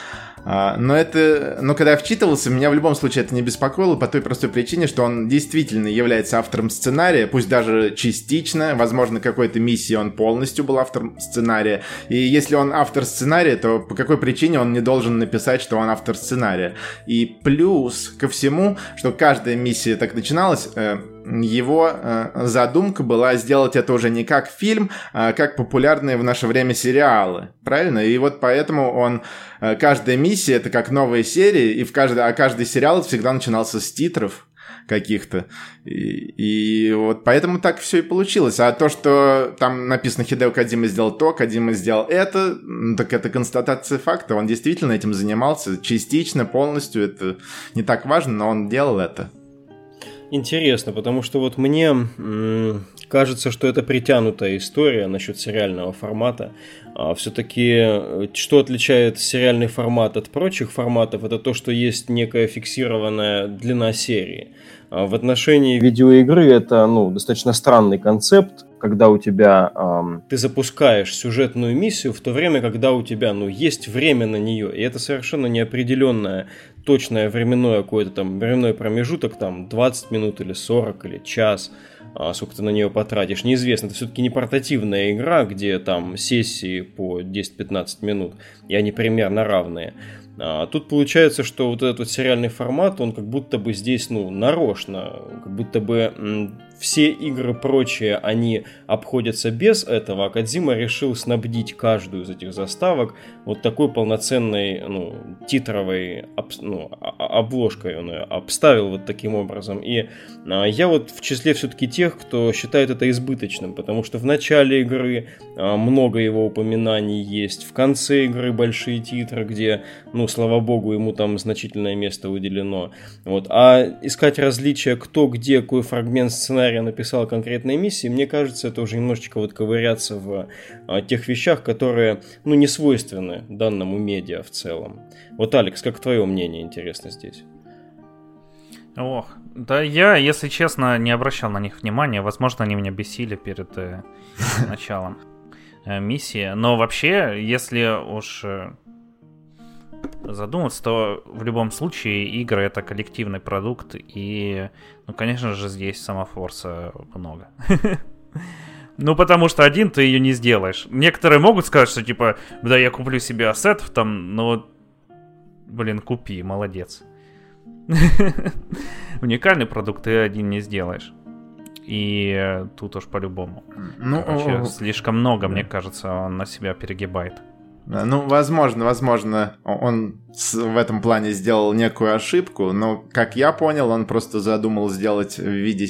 А, но это, но когда я вчитывался, меня в любом случае это не беспокоило по той простой причине, что он действительно является автором сценария, пусть даже частично, возможно, какой-то миссии он полностью был автором сценария. И если он автор сценария, то по какой причине он не должен написать, что он автор сценария? И плюс ко всему, что каждая миссия так начиналась, э, его э, задумка была сделать это уже не как фильм, а как популярные в наше время сериалы. Правильно? И вот поэтому он... Э, каждая миссия — это как новая серия, и в каждой, а каждый сериал всегда начинался с титров каких-то. И, и вот поэтому так все и получилось. А то, что там написано Хидео Кадима сделал то, Кадима сделал это, так это констатация факта. Он действительно этим занимался частично, полностью. Это не так важно, но он делал это интересно, потому что вот мне кажется, что это притянутая история насчет сериального формата. А все-таки э, что отличает сериальный формат от прочих форматов, это то, что есть некая фиксированная длина серии. А в отношении видеоигры это ну, достаточно странный концепт, когда у тебя эм, ты запускаешь сюжетную миссию в то время, когда у тебя ну, есть время на нее. И это совершенно неопределенное точное временное какой-то там временной промежуток, там 20 минут или 40 или час, а, сколько ты на нее потратишь, неизвестно. Это все-таки не портативная игра, где там сессии по 10-15 минут, и они примерно равные. А тут получается, что вот этот вот сериальный формат, он как будто бы здесь, ну, нарочно, как будто бы все игры прочие, они обходятся без этого, а Кадзима решил снабдить каждую из этих заставок вот такой полноценной, ну, титровой об, ну, обложкой он ее обставил вот таким образом. И а, я вот в числе все-таки тех, кто считает это избыточным, потому что в начале игры а, много его упоминаний есть, в конце игры большие титры, где, ну, слава богу, ему там значительное место уделено. Вот. А искать различия, кто где, какой фрагмент сценария написал конкретной миссии, мне кажется, это уже немножечко вот ковыряться в а, тех вещах, которые, ну, не свойственны данному медиа в целом. Вот, Алекс, как твое мнение интересно здесь? Ох, да я, если честно, не обращал на них внимания. Возможно, они меня бесили перед э, началом э, миссии. Но вообще, если уж э, задуматься, то в любом случае игры это коллективный продукт, и, ну, конечно же, здесь самофорса много. Ну, потому что один ты ее не сделаешь. Некоторые могут сказать, что типа, да, я куплю себе ассетов там, но, блин, купи, молодец. Уникальный продукт ты один не сделаешь. И тут уж по-любому. Ну, Короче, слишком много, мне кажется, он на себя перегибает. Ну, возможно, возможно, он в этом плане сделал некую ошибку, но, как я понял, он просто задумал сделать в виде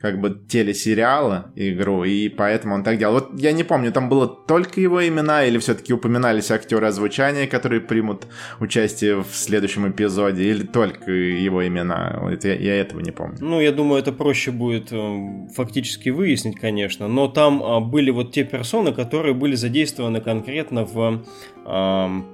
как бы телесериала игру, и поэтому он так делал. Вот я не помню, там было только его имена или все-таки упоминались актеры озвучания, которые примут участие в следующем эпизоде, или только его имена? Вот я, я этого не помню. Ну, я думаю, это проще будет э, фактически выяснить, конечно, но там э, были вот те персоны, которые были задействованы конкретно в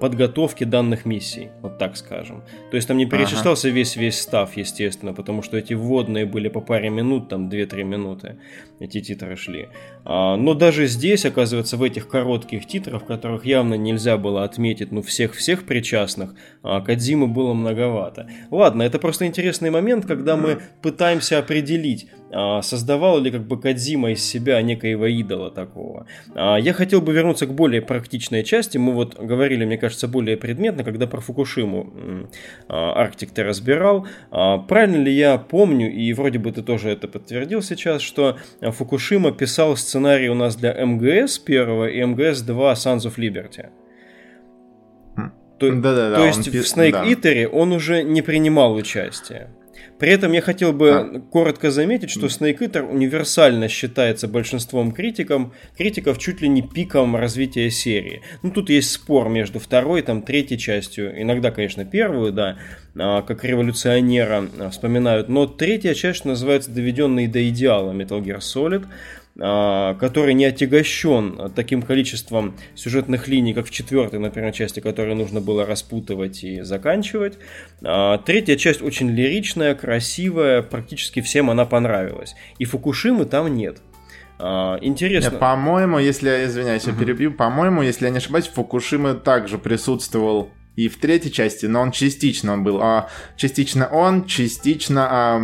подготовки данных миссий, вот так скажем. То есть там не перечислялся ага. весь весь став, естественно, потому что эти вводные были по паре минут, там 2-3 минуты эти титры шли. А, но даже здесь, оказывается, в этих коротких титрах, которых явно нельзя было отметить, ну, всех-всех причастных, а, Кадзимы было многовато. Ладно, это просто интересный момент, когда мы пытаемся определить, а, создавал ли как бы Кадзима из себя некоего идола такого. Я хотел бы вернуться к более практичной части. Мы вот говорили, мне кажется, более предметно, когда про Фукушиму Арктик ты разбирал. Правильно ли я помню, и вроде бы ты тоже это подтвердил сейчас, что Фукушима писал сценарий у нас для МГС первого и МГС 2 Sons of Liberty. То, да, да, да, то есть в Snake да. Eater он уже не принимал участие. При этом я хотел бы а. коротко заметить, что Snake Eater универсально считается большинством критикам, критиков чуть ли не пиком развития серии. Ну, тут есть спор между второй, там, третьей частью, иногда, конечно, первую, да, а, как революционера а, вспоминают, но третья часть называется «Доведенный до идеала Metal Gear Solid», который не отягощен таким количеством сюжетных линий, как в четвертой, например, части, которые нужно было распутывать и заканчивать. А, третья часть очень лиричная, красивая, практически всем она понравилась. И Фукушимы там нет. А, интересно. Нет, по-моему, если я извиняюсь, я перебью, по-моему, если я не ошибаюсь, Фукушима также присутствовал и в третьей части, но он частично он был. А, частично он, частично, а,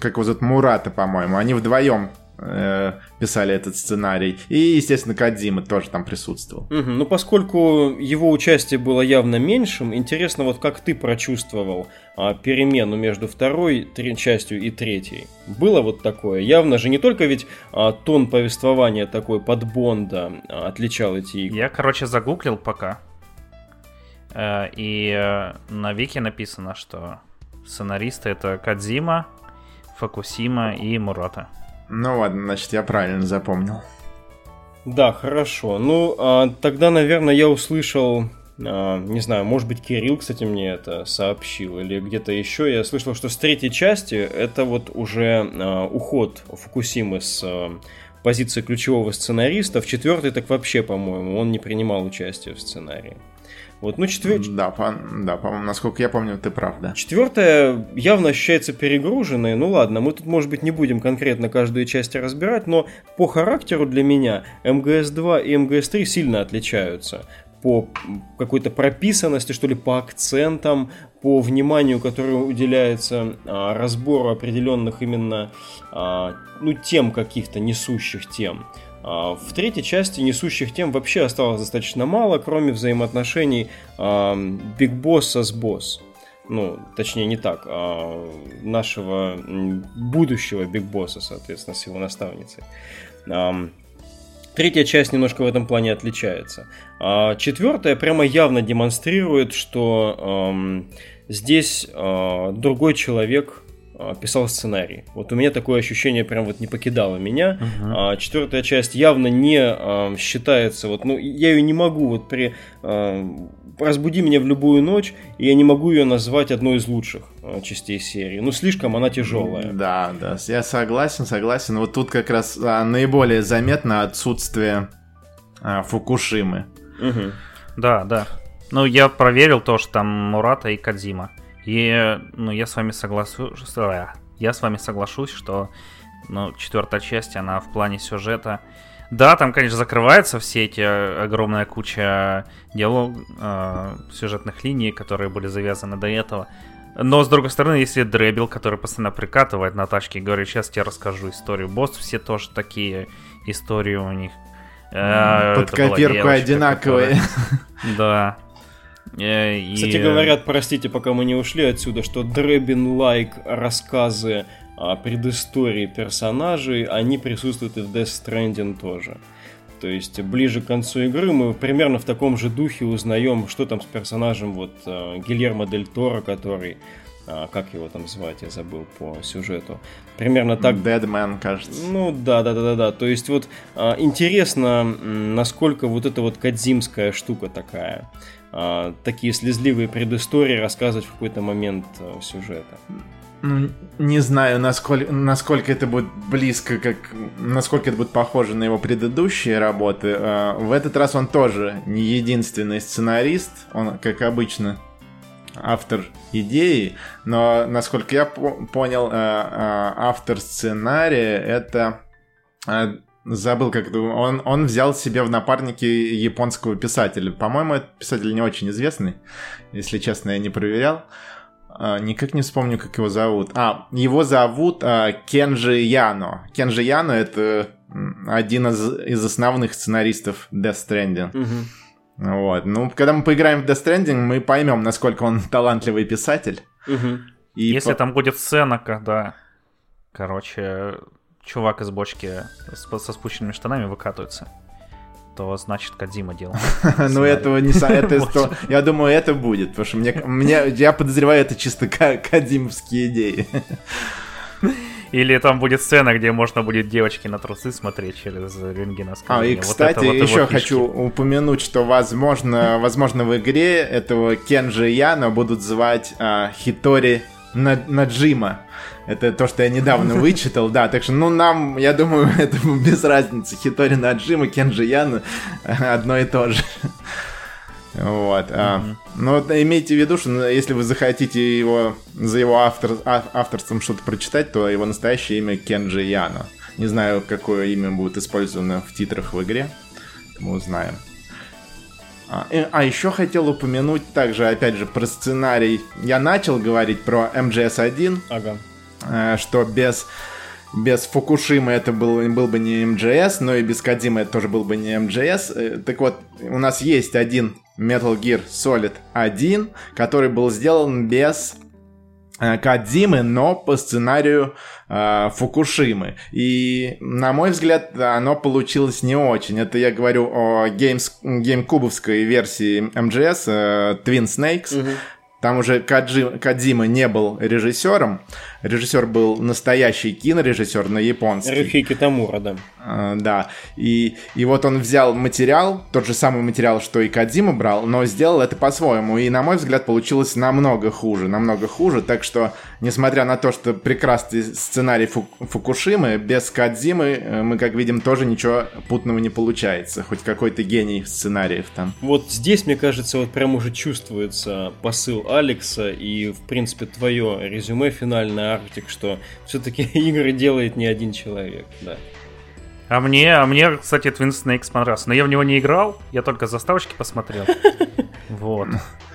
как его зовут, Мурата, по-моему. Они вдвоем писали этот сценарий. И, естественно, Кадзима тоже там присутствовал. Угу. Ну, поскольку его участие было явно меньшим, интересно, вот как ты прочувствовал а, перемену между второй три, частью и третьей? Было вот такое? Явно же не только ведь а, тон повествования такой под Бонда а, отличал эти игры. Я, короче, загуглил пока. Э, и э, на Вики написано, что сценаристы это Кадзима, Факусима и Мурата. Ну ладно, значит, я правильно запомнил. Да, хорошо. Ну, а, тогда, наверное, я услышал, а, не знаю, может быть, Кирилл, кстати, мне это сообщил, или где-то еще. Я слышал, что с третьей части это вот уже а, уход Фукусимы с а, позиции ключевого сценариста. В четвертой так вообще, по-моему, он не принимал участие в сценарии. Вот, ну, четвер... Да, по... да, по-моему, насколько я помню, ты прав, да. Четвертая явно ощущается перегруженной. Ну ладно, мы тут, может быть, не будем конкретно каждую часть разбирать, но по характеру для меня МГС-2 и МГС-3 сильно отличаются по какой-то прописанности, что ли, по акцентам, по вниманию, которое уделяется а, разбору определенных именно а, ну, тем каких-то несущих тем. А, в третьей части несущих тем вообще осталось достаточно мало, кроме взаимоотношений Биг Босса с Босс. Ну, точнее, не так, а нашего будущего Биг Босса, соответственно, с его наставницей. Третья часть немножко в этом плане отличается. А четвертая прямо явно демонстрирует, что эм, здесь э, другой человек а, писал сценарий. Вот у меня такое ощущение прям вот не покидало меня. Uh-huh. четвертая часть явно не а, считается, вот, ну, я ее не могу вот при... разбуди меня в любую ночь, и я не могу ее назвать одной из лучших частей серии. Ну, слишком она тяжелая. Да, да, я согласен, согласен. Вот тут как раз наиболее заметно отсутствие Фукушимы. Угу. Да, да. Ну, я проверил то, что там Мурата и Кадзима. И, ну, я с вами соглашусь, я с вами соглашусь, что, ну, четвертая часть, она в плане сюжета, да, там, конечно, закрываются все эти э, огромная куча диалог, э, сюжетных линий, которые были завязаны до этого. Но, с другой стороны, если Дребил, который постоянно прикатывает на тачке и говорит, сейчас тебе расскажу историю. Босс, все тоже такие истории у них. Э, Под копирку одинаковые. Да. Э, и... Кстати, говорят, простите, пока мы не ушли отсюда, что Дребин-лайк рассказы о предыстории персонажей, они присутствуют и в Death Stranding тоже. То есть ближе к концу игры мы примерно в таком же духе узнаем, что там с персонажем вот э, Гильермо Дель Торо, который а, как его там звать, я забыл по сюжету. Примерно так. Deadman, кажется. Ну да, да, да, да, да. То есть вот а, интересно, насколько вот эта вот кадзимская штука такая. А, такие слезливые предыстории рассказывать в какой-то момент а, сюжета. Ну, не знаю, насколько, насколько это будет близко, как, насколько это будет похоже на его предыдущие работы. А, в этот раз он тоже не единственный сценарист, он, как обычно, автор идеи, но, насколько я по- понял, э, э, автор сценария это... Забыл, как это... Он, он взял себе в напарники японского писателя. По-моему, этот писатель не очень известный, если честно, я не проверял. Никак не вспомню, как его зовут. А, его зовут Кенджи Яно. Кенджи Яно — это один из, из основных сценаристов Death Stranding. Угу. Вот. Ну, когда мы поиграем в Death Stranding, мы поймем, насколько он талантливый писатель. Угу. И Если по... там будет сцена, когда, короче, чувак из бочки со спущенными штанами выкатывается, то значит Кадима делал. Ну, этого не это Я думаю, это будет, потому что мне, мне, я подозреваю, это чисто кадимовские идеи. Или там будет сцена, где можно будет девочки на трусы смотреть через рентгеноскоп. А, и, кстати, вот еще хочу упомянуть, что, возможно, возможно, в игре этого Кенджи Яна будут звать а, Хитори Наджима. Это то, что я недавно вычитал, да. Так что, ну, нам, я думаю, это без разницы. Хитори Наджима, Кенджи Яна одно и то же. Вот. Mm-hmm. А, но вот имейте в виду, что ну, если вы захотите его за его автор, а, авторством что-то прочитать, то его настоящее имя Кенджи Яно. Не знаю, какое имя будет использовано в титрах в игре. Мы узнаем. А, а еще хотел упомянуть также, опять же, про сценарий. Я начал говорить про MGS1. Ага. Э, что без без Фукушимы это был, был бы не MGS, но и без Кадимы это тоже был бы не MGS. Э, так вот, у нас есть один Metal Gear Solid 1, который был сделан без Кадзимы, но по сценарию э, Фукушимы. И, на мой взгляд, оно получилось не очень. Это я говорю о геймс, геймкубовской версии MGS э, Twin Snakes. Угу. Там уже Каджи, Кадзима не был режиссером. Режиссер был настоящий кинорежиссер на японский. Рюхики Тамура, да. А, да. И, и вот он взял материал, тот же самый материал, что и Кадзима брал, но сделал это по-своему. И, на мой взгляд, получилось намного хуже. Намного хуже. Так что, несмотря на то, что прекрасный сценарий Фу Фукушимы, без Кадзимы э, мы, как видим, тоже ничего путного не получается. Хоть какой-то гений сценариев там. Вот здесь, мне кажется, вот прям уже чувствуется посыл Алекса и, в принципе, твое резюме финальное, Арктик, что все-таки игры делает не один человек, да. А мне, а мне, кстати, Twin Snakes понравился. Но я в него не играл, я только заставочки посмотрел. Вот.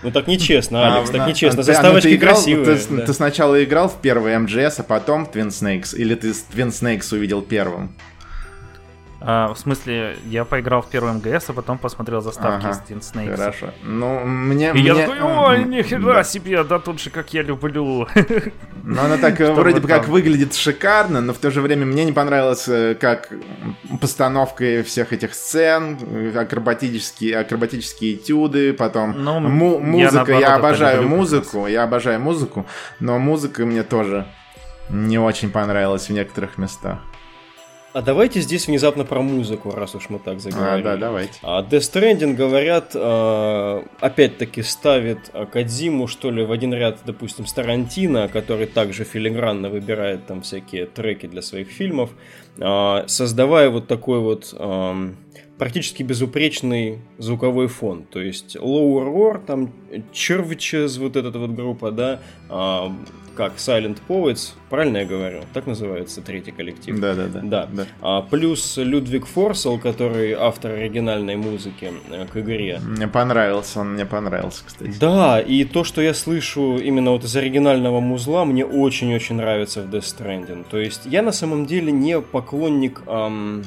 Ну так нечестно, Алекс, а, так нечестно. А, Заставочки играл, красивые. Ты, да. ты сначала играл в первый MGS, а потом Twin Snakes? Или ты Twin Snakes увидел первым? А, в смысле, я поиграл в первый МГС, а потом посмотрел заставки ага, из Teen Snakes. Хорошо. Ну, мне... И мне... я такой, ой, нихера да. себе, да тут же, как я люблю. Ну, она так вроде бы как выглядит шикарно, но в то же время мне не понравилось, э, как постановка всех этих сцен, акробатические, акробатические этюды, потом ну, му- музыка. Я, я обожаю музыку, я обожаю музыку, но музыка мне тоже не очень понравилась в некоторых местах. А давайте здесь внезапно про музыку, раз уж мы так заговорили. А, да, давайте. А Death Stranding, говорят, а, опять-таки ставит Кадзиму, что ли, в один ряд, допустим, с Тарантино, который также филигранно выбирает там всякие треки для своих фильмов, а, создавая вот такой вот практически безупречный звуковой фон. То есть Lower Roar, там Churches, вот эта вот группа, да, как Silent Poets, правильно я говорю? Так называется третий коллектив. Да, да, да. да. да. А, плюс Людвиг Форсел, который автор оригинальной музыки э, к игре. Мне понравился, он мне понравился, кстати. Да, и то, что я слышу именно вот из оригинального музла, мне очень-очень нравится в Death Stranding. То есть я на самом деле не поклонник... Эм,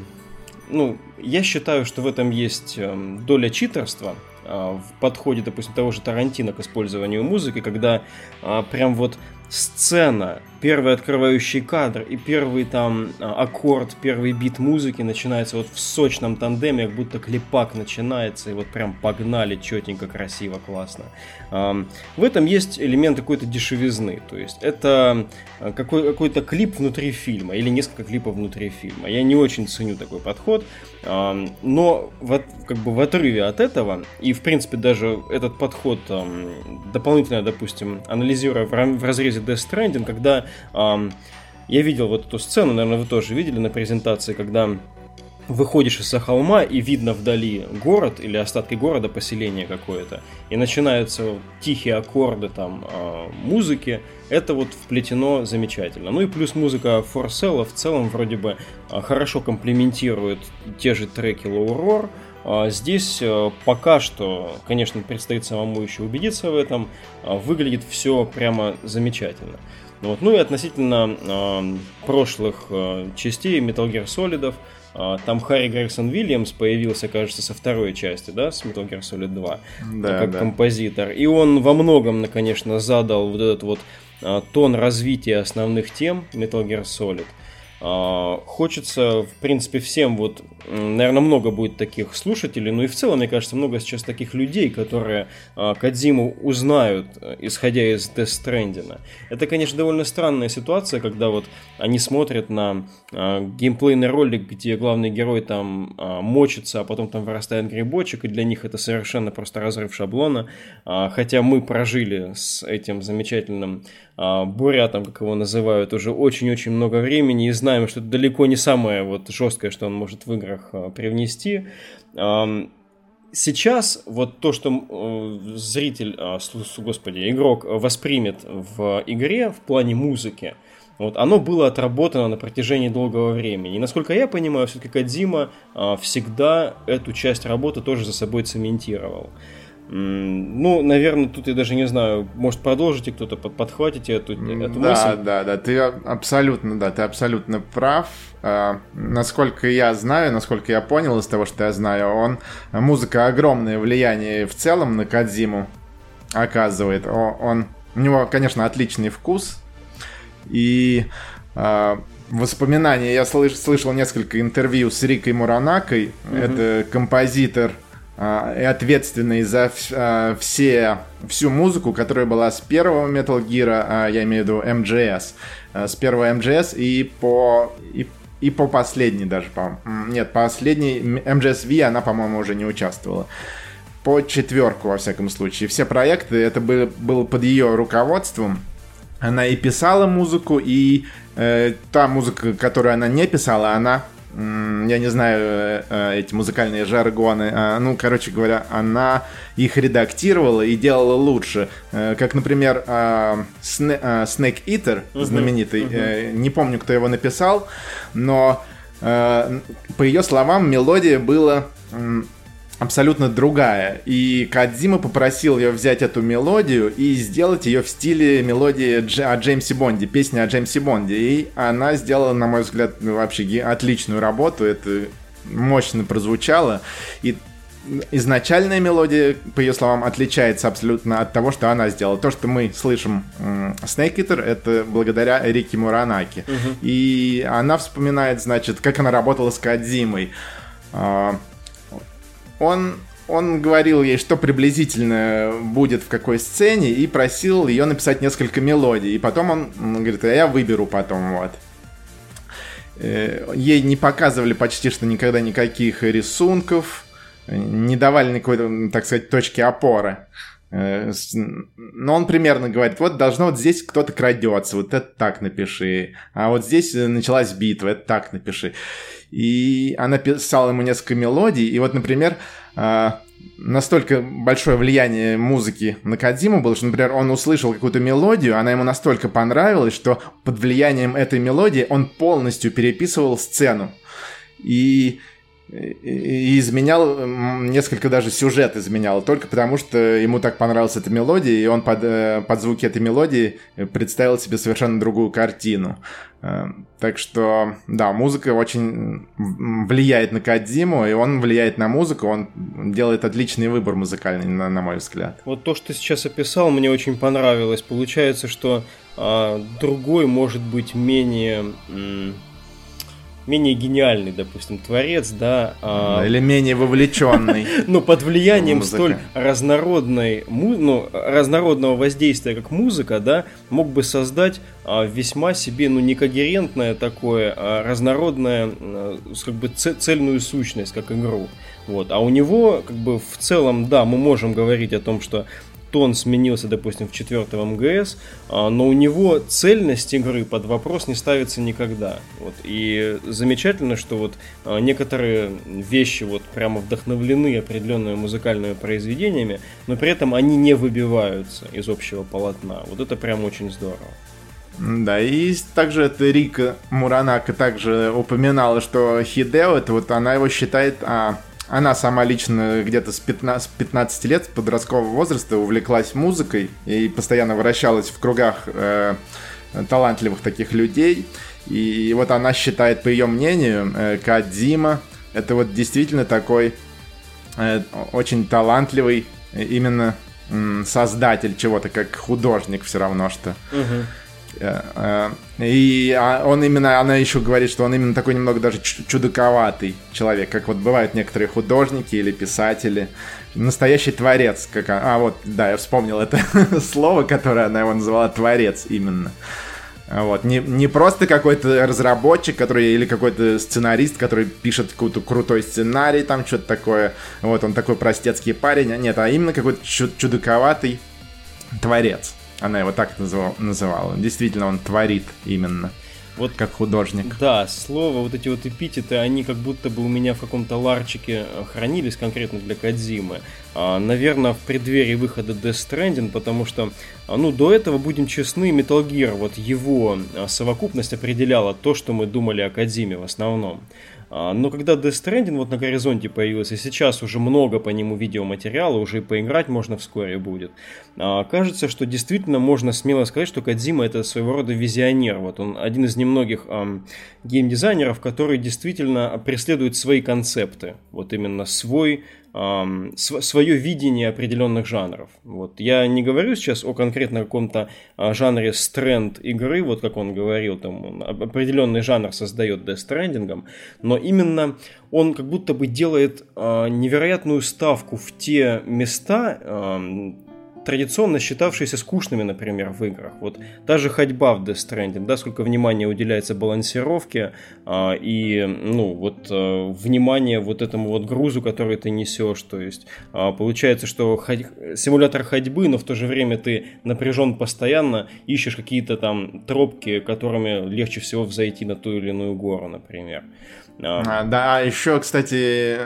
ну, я считаю, что в этом есть эм, доля читерства, а, в подходе, допустим, того же Тарантино к использованию музыки, когда а, прям вот сцена, первый открывающий кадр и первый там а, аккорд, первый бит музыки начинается вот в сочном тандеме, как будто клипак начинается, и вот прям погнали четенько, красиво, классно. В этом есть элемент какой-то дешевизны, то есть это а, какой- какой-то клип внутри фильма или несколько клипов внутри фильма. Я не очень ценю такой подход, но в, как бы в отрыве от этого, и в принципе даже этот подход дополнительно, допустим, анализируя в разрезе Death Stranding, когда я видел вот эту сцену, наверное, вы тоже видели на презентации, когда выходишь из-за холма и видно вдали город или остатки города, поселение какое-то, и начинаются тихие аккорды там э, музыки, это вот вплетено замечательно. Ну и плюс музыка Форсела в целом вроде бы э, хорошо комплементирует те же треки Roar, а здесь пока что, конечно, предстоит самому еще убедиться в этом, выглядит все прямо замечательно. Вот. Ну и относительно э, прошлых э, частей Metal Gear Solid, э, там Харри Грегсон Вильямс появился, кажется, со второй части, да, с Metal Gear Solid 2, да, как да. композитор. И он во многом, конечно, задал вот этот вот э, тон развития основных тем Metal Gear Solid. А, хочется, в принципе, всем вот, наверное, много будет таких слушателей, но и в целом, мне кажется, много сейчас таких людей, которые а, Кадзиму узнают, э, исходя из Stranding. Это, конечно, довольно странная ситуация, когда вот они смотрят на а, геймплейный ролик, где главный герой там мочится, а потом там вырастает грибочек, и для них это совершенно просто разрыв шаблона, хотя мы прожили с этим замечательным а, бурятом, как его называют, уже очень-очень много времени и знаем, что это далеко не самое вот жесткое, что он может в играх а, привнести. Сейчас вот то, что э, зритель, а, господи, игрок воспримет в игре в плане музыки, вот, оно было отработано на протяжении долгого времени. И насколько я понимаю, все-таки Кадзима всегда эту часть работы тоже за собой цементировал. Ну, наверное, тут я даже не знаю, может продолжите кто-то, подхватите эту, эту да, мысль? Да, да, ты абсолютно, да, ты абсолютно прав. А, насколько я знаю, насколько я понял из того, что я знаю, он музыка огромное влияние в целом на Кадзиму оказывает. Он, у него, конечно, отличный вкус и а, воспоминания. Я слыш, слышал несколько интервью с Рикой Муранакой. Mm-hmm. Это композитор и ответственный за а, все, всю музыку, которая была с первого Metal Gear, а, я имею в виду MGS, с первого MGS и по, и, и по последней даже, по Нет, последней MGS V она, по-моему, уже не участвовала. По четверку, во всяком случае. Все проекты, это было, было под ее руководством. Она и писала музыку, и э, та музыка, которую она не писала, она я не знаю э, э, эти музыкальные жаргоны, а, ну, короче говоря, она их редактировала и делала лучше. Э, как, например, а, Snake Eater, знаменитый, uh-huh. не помню, кто его написал, но по ее словам, мелодия была абсолютно другая. И Кадзима попросил ее взять эту мелодию и сделать ее в стиле мелодии Дж- о Джеймсе Бонде, песни о Джеймсе Бонде. И она сделала, на мой взгляд, вообще отличную работу. Это мощно прозвучало. И изначальная мелодия, по ее словам, отличается абсолютно от того, что она сделала. То, что мы слышим Snake Eater, это благодаря Рике Муранаки. Угу. И она вспоминает, значит, как она работала с Кадзимой. Он он говорил ей, что приблизительно будет в какой сцене, и просил ее написать несколько мелодий. И потом он, он говорит, а я выберу потом, вот. Э, ей не показывали почти что никогда никаких рисунков, не давали никакой, так сказать, точки опоры. Э, но он примерно говорит, вот должно вот здесь кто-то крадется, вот это так напиши. А вот здесь началась битва, это так напиши. И она писала ему несколько мелодий. И вот, например, а, настолько большое влияние музыки на Кадзиму было, что, например, он услышал какую-то мелодию, она ему настолько понравилась, что под влиянием этой мелодии он полностью переписывал сцену. И и изменял, несколько даже сюжет изменял, только потому что ему так понравилась эта мелодия, и он под, э, под звуки этой мелодии представил себе совершенно другую картину. Э, так что, да, музыка очень влияет на Кадзиму, и он влияет на музыку, он делает отличный выбор музыкальный, на, на мой взгляд. Вот то, что ты сейчас описал, мне очень понравилось. Получается, что а другой может быть менее менее гениальный, допустим, творец, да. А... Или менее вовлеченный. Ну, под влиянием столь разнородной, ну, разнородного воздействия, как музыка, да, мог бы создать а, весьма себе, ну, некогерентное такое, а, разнородное, как бы цельную сущность, как игру. Вот. А у него, как бы, в целом, да, мы можем говорить о том, что тон сменился, допустим, в четвертом МГС, а, но у него цельность игры под вопрос не ставится никогда. Вот. И замечательно, что вот а, некоторые вещи вот прямо вдохновлены определенными музыкальными произведениями, но при этом они не выбиваются из общего полотна. Вот это прям очень здорово. Да, и также это Рика Муранака также упоминала, что Хидео, это вот она его считает а, она сама лично где-то с 15, 15 лет, подросткового возраста, увлеклась музыкой и постоянно вращалась в кругах э, талантливых таких людей. И вот она считает, по ее мнению, э, Кадзима это вот действительно такой э, очень талантливый именно э, создатель чего-то, как художник все равно что. Угу. Э, э, и а, он именно, она еще говорит, что он именно такой немного даже чудаковатый человек, как вот бывают некоторые художники или писатели. Настоящий творец, как а вот, да, я вспомнил это слово, которое она его называла творец именно. Вот. Не, не просто какой-то разработчик, который или какой-то сценарист, который пишет какой-то крутой сценарий, там что-то такое. Вот он такой простецкий парень. А нет, а именно какой-то чудаковатый творец. Она его так называла. Действительно, он творит именно. Вот как художник. Да, слово, вот эти вот эпитеты, они как будто бы у меня в каком-то ларчике э, хранились конкретно для Кадзимы. А, наверное, в преддверии выхода Death Stranding, потому что, а, ну, до этого, будем честны, Metal Gear, вот его а, совокупность определяла то, что мы думали о Кадзиме в основном. А, но когда Death Stranding вот на горизонте появился, сейчас уже много по нему видеоматериала, уже и поиграть можно вскоре будет, а, кажется, что действительно можно смело сказать, что Кадзима это своего рода визионер. Вот он один из немногих эм, геймдизайнеров, который действительно преследует свои концепты. Вот именно свой эм, свое видение определенных жанров. Вот. Я не говорю сейчас о конкретно каком-то э, жанре стренд игры, вот как он говорил, там, он определенный жанр создает Death Stranding, но именно он как будто бы делает э, невероятную ставку в те места, традиционно считавшиеся скучными, например, в играх. Вот даже ходьба в Death Stranding, да, сколько внимания уделяется балансировке а, и, ну, вот а, внимание вот этому вот грузу, который ты несешь. То есть а, получается, что ходь... симулятор ходьбы, но в то же время ты напряжен постоянно, ищешь какие-то там тропки, которыми легче всего взойти на ту или иную гору, например. А, да, еще, кстати,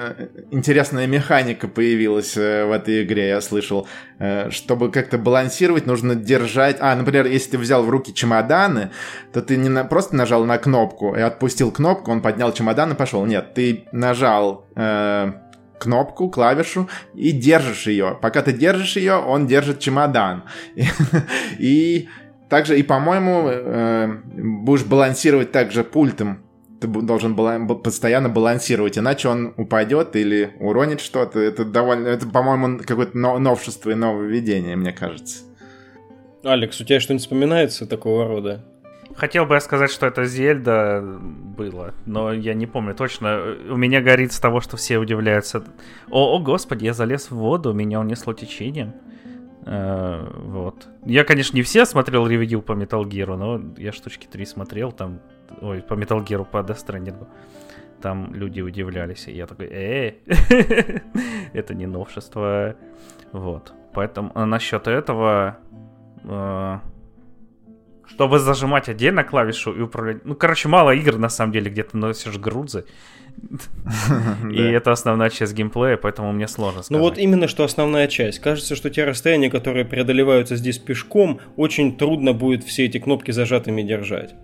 интересная механика появилась э, в этой игре, я слышал. Э, чтобы как-то балансировать, нужно держать... А, например, если ты взял в руки чемоданы, то ты не на... просто нажал на кнопку и отпустил кнопку, он поднял чемодан и пошел. Нет, ты нажал... Э кнопку, клавишу и держишь ее. Пока ты держишь ее, он держит чемодан. И также, и, по-моему, э, будешь балансировать также пультом ты должен бала- постоянно балансировать, иначе он упадет или уронит что-то. Это довольно, это, по-моему, какое-то новшество и нововведение, мне кажется. Алекс, у тебя что-нибудь вспоминается такого рода? Хотел бы я сказать, что это Зельда было, но я не помню точно. У меня горит с того, что все удивляются. О, о господи, я залез в воду, меня унесло течением. Э, вот. Я, конечно, не все смотрел ревью по Metal Gear, но я штучки 3 смотрел, там ой, по Metal Gear, по Death Stranding. Там люди удивлялись, и я такой, э, это не новшество. Вот. Поэтому а насчет этого, э, чтобы зажимать отдельно клавишу и управлять... Ну, короче, мало игр, на самом деле, где ты носишь грузы. И это основная часть геймплея, поэтому мне сложно сказать. Ну вот именно что основная часть. Кажется, что те расстояния, которые преодолеваются здесь пешком, очень трудно будет все эти кнопки зажатыми держать.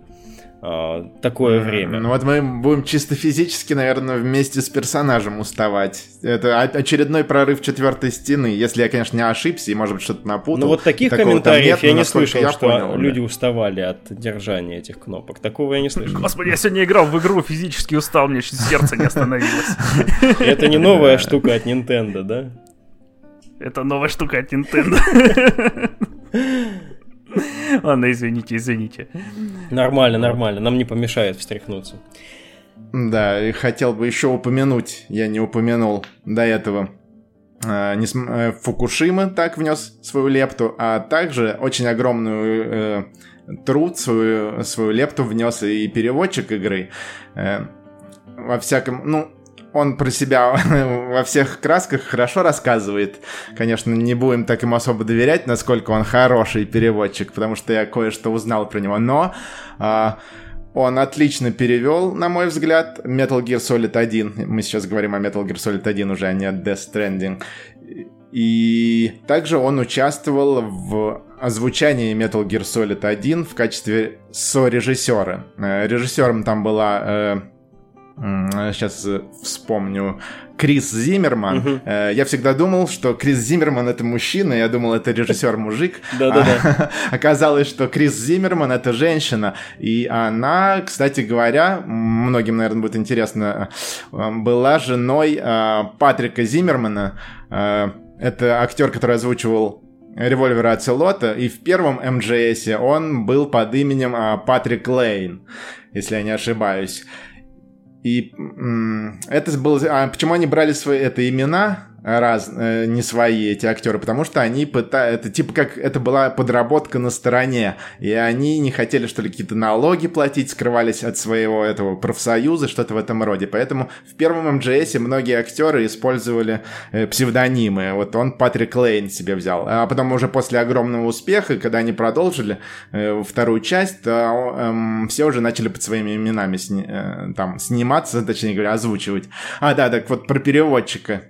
А, такое время. Ну вот мы будем чисто физически, наверное, вместе с персонажем уставать. Это очередной прорыв четвертой стены, если я, конечно, не ошибся и, может быть, что-то напутал. Ну вот таких комментариев нет, я не слышал, я что понял, люди да. уставали от держания этих кнопок. Такого я не слышал. Господи, я сегодня играл в игру, физически устал, мне чуть сердце не остановилось. Это не новая штука от Nintendo, да? Это новая штука от Nintendo. Ладно, извините, извините. Нормально, нормально, нам не помешает встряхнуться. Да, и хотел бы еще упомянуть, я не упомянул до этого, э, не см- э, Фукушима так внес свою лепту, а также очень огромную э, труд, свою, свою лепту внес и переводчик игры. Э, во всяком, ну, он про себя во всех красках хорошо рассказывает. Конечно, не будем так ему особо доверять, насколько он хороший переводчик, потому что я кое-что узнал про него. Но а, он отлично перевел, на мой взгляд, Metal Gear Solid 1. Мы сейчас говорим о Metal Gear Solid 1 уже, а не о Death Stranding. И также он участвовал в озвучании Metal Gear Solid 1 в качестве сорежиссера. Э, режиссером там была э, сейчас э, вспомню, Крис Зиммерман. Угу. Я всегда думал, что Крис Зиммерман это мужчина, я думал, это режиссер-мужик. Да-да-да. Оказалось, что Крис Зиммерман это женщина. И она, кстати говоря, многим, наверное, будет интересно, э, была женой Патрика Зиммермана. Это актер, который озвучивал револьвера Ацелота, и в первом МДС он был под именем Патрик Лейн, если я не ошибаюсь. И это было... А почему они брали свои это имена? Раз, э, не свои эти актеры, потому что они пытаются, это типа как, это была подработка на стороне, и они не хотели, что ли, какие-то налоги платить, скрывались от своего этого профсоюза, что-то в этом роде. Поэтому в первом МГС многие актеры использовали э, псевдонимы. Вот он Патрик Лейн себе взял. А потом уже после огромного успеха, когда они продолжили э, вторую часть, то э, все уже начали под своими именами сни, э, там сниматься, точнее говоря, озвучивать. А, да, так вот про переводчика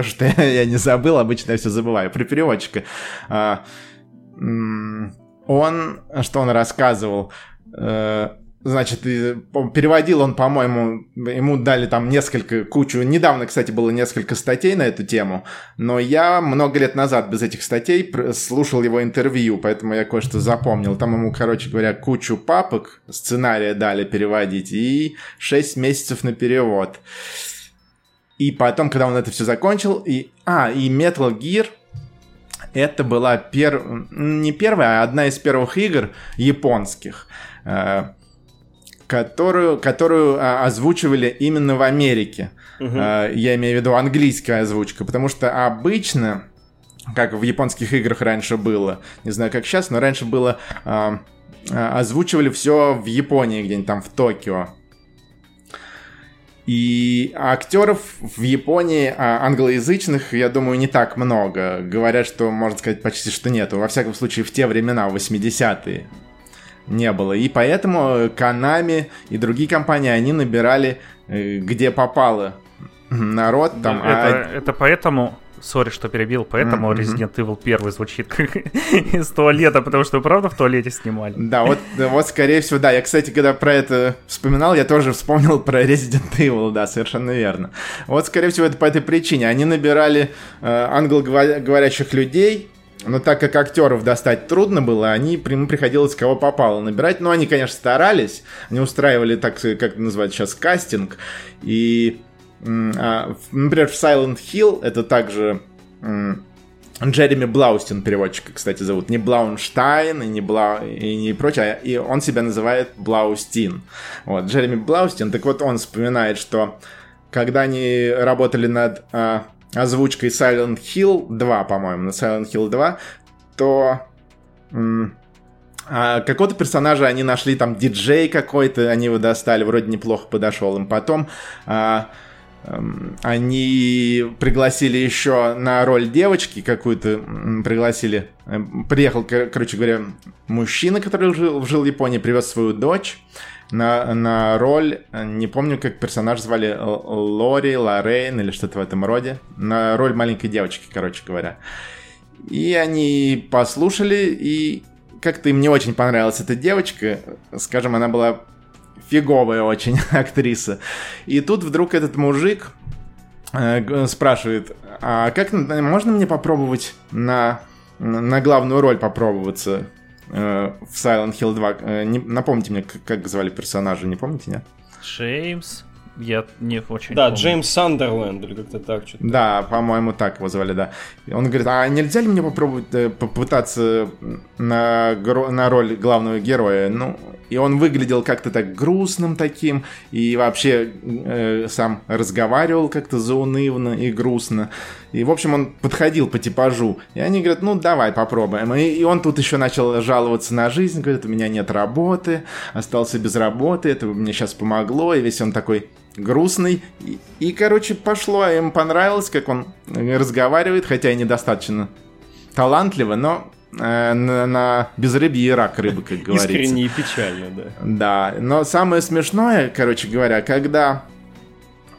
хорошо, что я, не забыл, обычно я все забываю. Про переводчика. А, он, что он рассказывал, э, Значит, переводил он, по-моему, ему дали там несколько, кучу... Недавно, кстати, было несколько статей на эту тему, но я много лет назад без этих статей слушал его интервью, поэтому я кое-что запомнил. Там ему, короче говоря, кучу папок, сценария дали переводить и 6 месяцев на перевод. И потом, когда он это все закончил, и... А, и Metal Gear это была пер... не первая, а одна из первых игр японских, э, которую, которую а, озвучивали именно в Америке. Угу. Я имею в виду английская озвучка, потому что обычно, как в японских играх раньше было, не знаю как сейчас, но раньше было, озвучивали все в Японии, где-нибудь там в Токио. И актеров в Японии а, англоязычных, я думаю, не так много. Говорят, что, можно сказать, почти что нету. Во всяком случае, в те времена, в 80-е, не было. И поэтому Konami и другие компании, они набирали э, где попало народ. Там, это, а... это поэтому Сори, что перебил, поэтому mm-hmm. Resident Evil 1 звучит как из туалета, потому что вы правда в туалете снимали. Да, вот, вот скорее всего, да. Я, кстати, когда про это вспоминал, я тоже вспомнил про Resident Evil, да, совершенно верно. Вот, скорее всего, это по этой причине. Они набирали э, англоговорящих людей, но так как актеров достать трудно было, они им приходилось кого попало набирать. Но они, конечно, старались. Они устраивали, так как называют сейчас, кастинг. И например, в Silent Hill это также Джереми Блаустин переводчика, кстати, зовут. Не Блаунштайн и не, Бла... и не прочее, а и он себя называет Блаустин. Вот, Джереми Блаустин, так вот он вспоминает, что когда они работали над а, озвучкой Silent Hill 2, по-моему, на Silent Hill 2, то а какого-то персонажа они нашли, там диджей какой-то, они его достали, вроде неплохо подошел им. Потом а, Эм, они пригласили еще на роль девочки какую-то, пригласили, эм, приехал, короче говоря, мужчина, который жил, жил в Японии, привез свою дочь на, на роль, не помню, как персонаж звали, Лори, Лоррейн или что-то в этом роде, на роль маленькой девочки, короче говоря. И они послушали, и как-то им не очень понравилась эта девочка. Скажем, она была фиговая очень актриса. И тут вдруг этот мужик э, спрашивает, а как можно мне попробовать на, на главную роль попробоваться э, в Silent Hill 2? Э, не, напомните мне, как, как звали персонажа, не помните, нет? Джеймс. Я не очень Да, помню. Джеймс Сандерленд, или как-то так что-то. Да, по-моему, так его звали, да. Он говорит, а нельзя ли мне попробовать э, попытаться на, на роль главного героя? Ну, и он выглядел как-то так грустным таким, и вообще э, сам разговаривал как-то заунывно и грустно. И, в общем, он подходил по типажу. И они говорят, ну, давай попробуем. И, и он тут еще начал жаловаться на жизнь, говорит, у меня нет работы, остался без работы, это мне сейчас помогло. И весь он такой грустный. И, и, короче, пошло, им понравилось, как он разговаривает, хотя и недостаточно талантливо, но на, на безрыбье и рак рыбы, как говорится. Искренне и печально, да. Да, но самое смешное, короче говоря, когда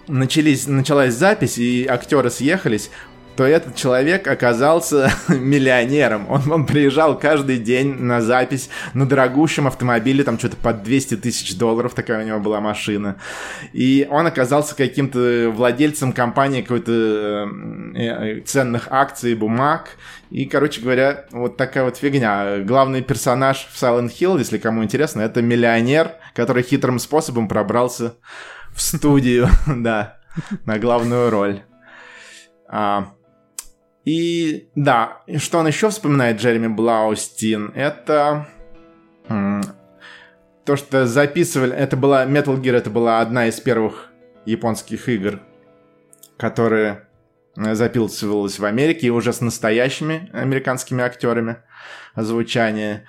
начались, началась запись и актеры съехались, то этот человек оказался миллионером. Он, он приезжал каждый день на запись на дорогущем автомобиле, там что-то под 200 тысяч долларов такая у него была машина. И он оказался каким-то владельцем компании какой-то э, ценных акций, бумаг. И, короче говоря, вот такая вот фигня. Главный персонаж в Silent Hill, если кому интересно, это миллионер, который хитрым способом пробрался в студию, да, на главную роль. А, и да, что он еще вспоминает, Джереми Блаустин, это то, что записывали, это была Metal Gear, это была одна из первых японских игр, которые записывалась в Америке, и уже с настоящими американскими актерами озвучания.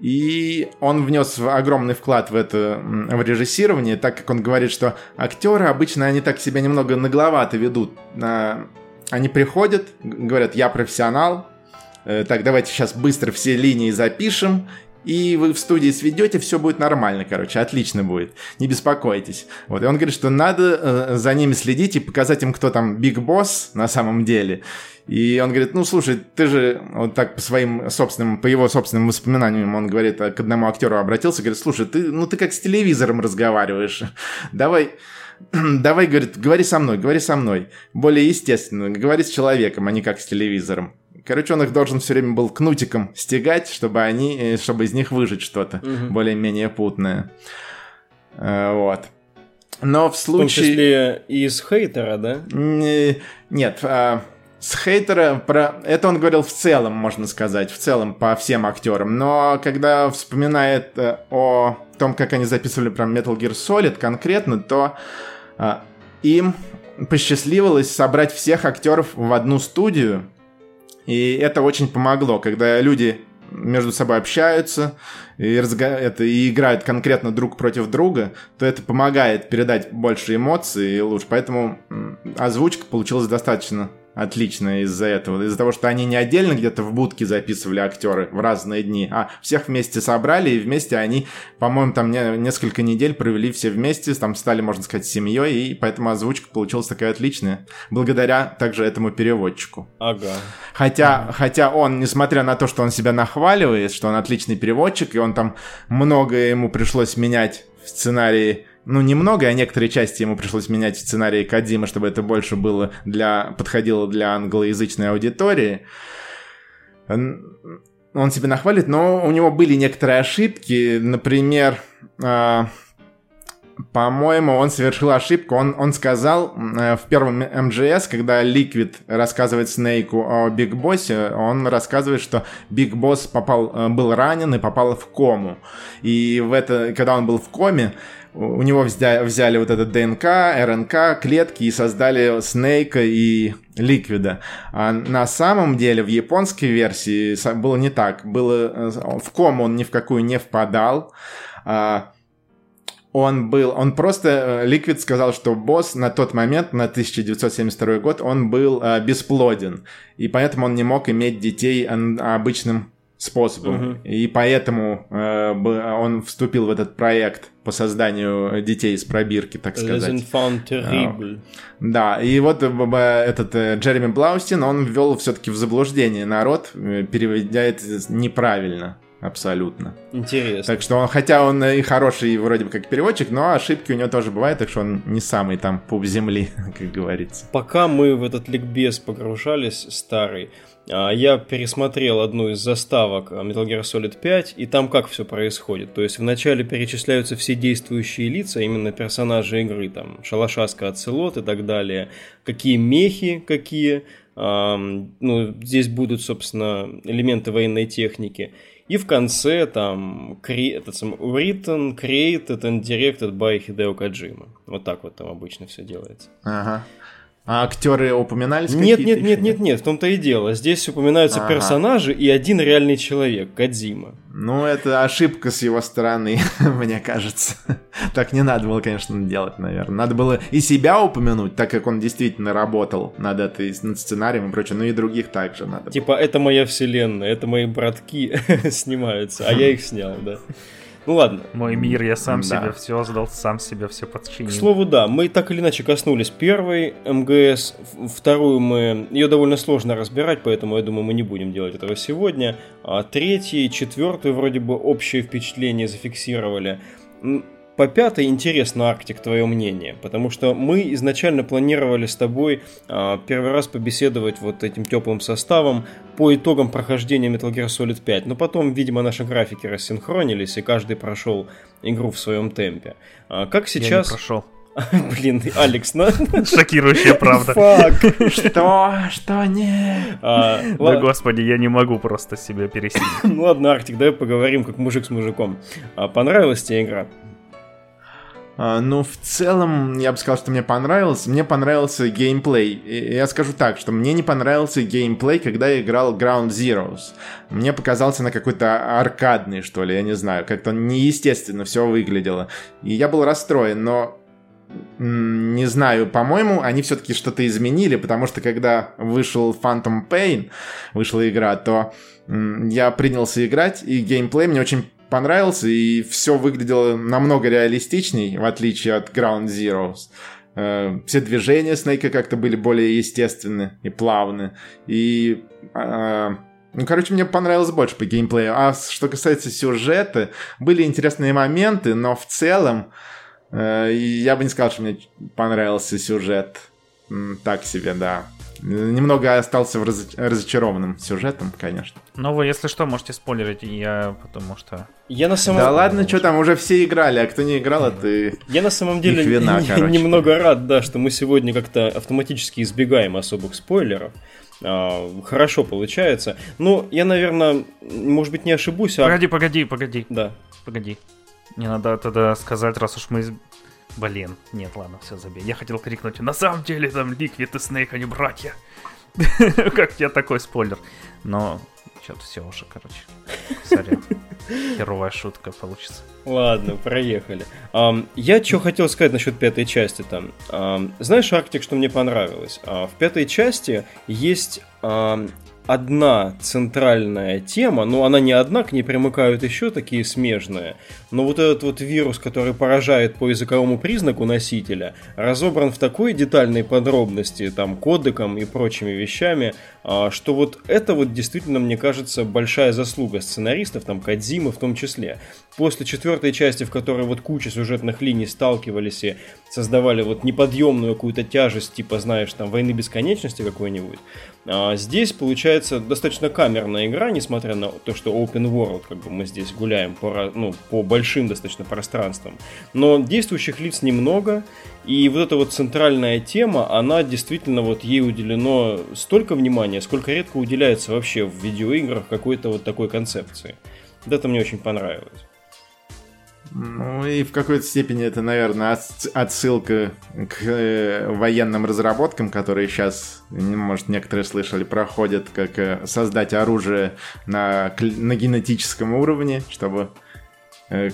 И он внес огромный вклад в это в режиссирование, так как он говорит, что актеры обычно они так себя немного нагловато ведут. Они приходят, говорят, я профессионал, так давайте сейчас быстро все линии запишем, и вы в студии сведете, все будет нормально, короче, отлично будет, не беспокойтесь. Вот, и он говорит, что надо э, за ними следить и показать им, кто там биг босс на самом деле. И он говорит, ну, слушай, ты же вот так по своим собственным, по его собственным воспоминаниям, он говорит, к одному актеру обратился, говорит, слушай, ты, ну, ты как с телевизором разговариваешь, давай... Давай, говорит, говори со мной, говори со мной. Более естественно, говори с человеком, а не как с телевизором. Короче, он их должен все время был кнутиком стегать, чтобы они, чтобы из них выжить что-то угу. более-менее путное. Вот. Но в случае... В том числе и из хейтера, да? Нет, а, с хейтера про... Это он говорил в целом, можно сказать, в целом по всем актерам. Но когда вспоминает э, о том, как они записывали про Metal Gear Solid конкретно, то а, им посчастливилось собрать всех актеров в одну студию, и это очень помогло, когда люди между собой общаются и, разго... это, и играют конкретно друг против друга, то это помогает передать больше эмоций и лучше. Поэтому озвучка получилась достаточно отлично из-за этого. Из-за того, что они не отдельно где-то в будке записывали актеры в разные дни, а всех вместе собрали, и вместе они, по-моему, там не, несколько недель провели все вместе, там стали, можно сказать, семьей, и поэтому озвучка получилась такая отличная. Благодаря также этому переводчику. Ага. Хотя, ага. хотя он, несмотря на то, что он себя нахваливает, что он отличный переводчик, и он там многое ему пришлось менять в сценарии ну, немного, а некоторые части ему пришлось менять в сценарии Кадима, чтобы это больше было для, подходило для англоязычной аудитории. Он себе нахвалит, но у него были некоторые ошибки. Например, э, по-моему, он совершил ошибку. Он, он сказал э, в первом МГС, когда Ликвид рассказывает Снейку о Биг Боссе, он рассказывает, что Биг Босс попал, э, был ранен и попал в кому. И в это, когда он был в коме, у него взяли, взяли вот этот ДНК, РНК, клетки и создали Снейка и Ликвида. А на самом деле в японской версии было не так. Было, э, в ком он ни в какую не впадал. А, он был, он просто, Ликвид сказал, что босс на тот момент, на 1972 год, он был э, бесплоден, и поэтому он не мог иметь детей обычным способом. Угу. И поэтому э, он вступил в этот проект по созданию детей из пробирки, так сказать. Terribles. Да, и вот э, этот э, Джереми Блаустин, он ввел все-таки в заблуждение народ, переводя это неправильно. Абсолютно. Интересно. Так что он, хотя он и хороший вроде бы как переводчик, но ошибки у него тоже бывают, так что он не самый там пуп земли, как говорится. Пока мы в этот ликбез погружались старый, а, я пересмотрел одну из заставок Metal Gear Solid 5, и там как все происходит. То есть вначале перечисляются все действующие лица, именно персонажи игры, там, Шалашаска, Ацелот и так далее, какие мехи, какие, ну, здесь будут, собственно, элементы военной техники. И в конце там этот сам, written, created and directed by Hideo Kojima. Вот так вот там обычно все делается. Ага. А актеры упоминались? Нет, нет, нет, нет, нет, в том-то и дело. Здесь упоминаются ага. персонажи и один реальный человек, Кадзима. Ну, это ошибка с его стороны, мне кажется. так не надо было, конечно, делать, наверное. Надо было и себя упомянуть, так как он действительно работал над этой над сценарием и прочее, ну и других также надо. Типа, было. это моя вселенная, это мои братки снимаются, а я их снял, да. Ну ладно. Мой мир, я сам да. себе все создал, сам себе все подчинил. К слову, да, мы так или иначе коснулись первой МГС, вторую мы... Ее довольно сложно разбирать, поэтому я думаю, мы не будем делать этого сегодня. А третью, четвертую вроде бы общее впечатление зафиксировали. По пятой интересно, Арктик, твое мнение, потому что мы изначально планировали с тобой э, первый раз побеседовать вот этим теплым составом по итогам прохождения Metal Gear Solid 5, но потом, видимо, наши графики рассинхронились, и каждый прошел игру в своем темпе. А как сейчас... Я не прошел. Блин, Алекс, ну... Шокирующая правда. Фак. Что? Что? Не. А, да, господи, я не могу просто себя пересилить. Ну ладно, Арктик, давай поговорим как мужик с мужиком. А, понравилась тебе игра? А, ну, в целом, я бы сказал, что мне понравилось. Мне понравился геймплей. Я скажу так, что мне не понравился геймплей, когда я играл Ground Zeroes. Мне показался на какой-то аркадный, что ли, я не знаю. Как-то неестественно все выглядело. И я был расстроен, но не знаю, по-моему, они все-таки что-то изменили, потому что когда вышел Phantom Pain, вышла игра, то я принялся играть, и геймплей мне очень понравился, и все выглядело намного реалистичней, в отличие от Ground Zeroes. Э, все движения Снейка как-то были более естественны и плавны. И э, ну, короче, мне понравилось больше по геймплею. А что касается сюжета, были интересные моменты, но в целом э, я бы не сказал, что мне понравился сюжет. Так себе, да. Немного остался в раз... разочарованным сюжетом, конечно. Ну, вы, если что, можете спойлерить, я потому что... Я на самом... Да ладно, что там, уже все играли, а кто не играл, а ты... Я на самом деле вина, немного рад, да, что мы сегодня как-то автоматически избегаем особых спойлеров. А, хорошо получается. Ну, я, наверное, может быть, не ошибусь, а... Погоди, погоди, погоди. Да. Погоди. Не надо тогда сказать, раз уж мы Блин, нет, ладно, все, забей. Я хотел крикнуть, на самом деле там Ликвид и Снейк, они братья. как тебе такой спойлер? Но что-то все уже, короче. Сорян. Херовая шутка получится. Ладно, проехали. Um, я что хотел сказать насчет пятой части там. Um, знаешь, Арктик, что мне понравилось? Uh, в пятой части есть um, одна центральная тема, но она не одна, к ней примыкают еще такие смежные. Но вот этот вот вирус, который поражает по языковому признаку носителя, разобран в такой детальной подробности, там, кодеком и прочими вещами, а, что вот это вот действительно, мне кажется, большая заслуга сценаристов, там, Кадзимы в том числе. После четвертой части, в которой вот куча сюжетных линий сталкивались и создавали вот неподъемную какую-то тяжесть, типа, знаешь, там, войны бесконечности какой-нибудь, а здесь получается достаточно камерная игра, несмотря на то, что open world, как бы мы здесь гуляем по, ну, по большим достаточно пространствам. Но действующих лиц немного, и вот эта вот центральная тема, она действительно вот ей уделено столько внимания, сколько редко уделяется вообще в видеоиграх какой-то вот такой концепции. Вот это мне очень понравилось. Ну и в какой-то степени это, наверное, отсылка к э, военным разработкам, которые сейчас, может, некоторые слышали, проходят, как э, создать оружие на, на генетическом уровне, чтобы э,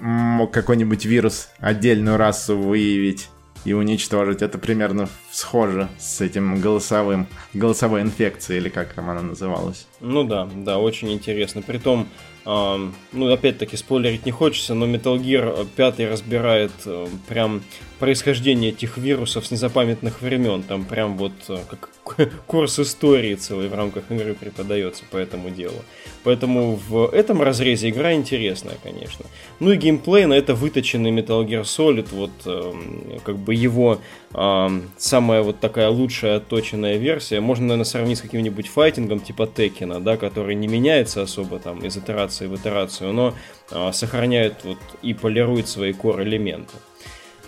мог какой-нибудь вирус отдельную расу выявить и уничтожить. Это примерно схоже с этим голосовым, голосовой инфекцией, или как там она называлась. Ну да, да, очень интересно. Притом, э, ну опять-таки спойлерить не хочется, но Metal Gear 5 разбирает э, прям происхождение этих вирусов с незапамятных времен. Там прям вот э, как курс истории целый в рамках игры преподается по этому делу. Поэтому в этом разрезе игра интересная, конечно. Ну и геймплей на это выточенный Metal Gear Solid, вот э, как бы его э, самая вот такая лучшая отточенная версия. Можно, наверное, сравнить с каким-нибудь файтингом типа Текина, да, который не меняется особо там из итерации в итерацию, но э, сохраняет вот и полирует свои core-элементы.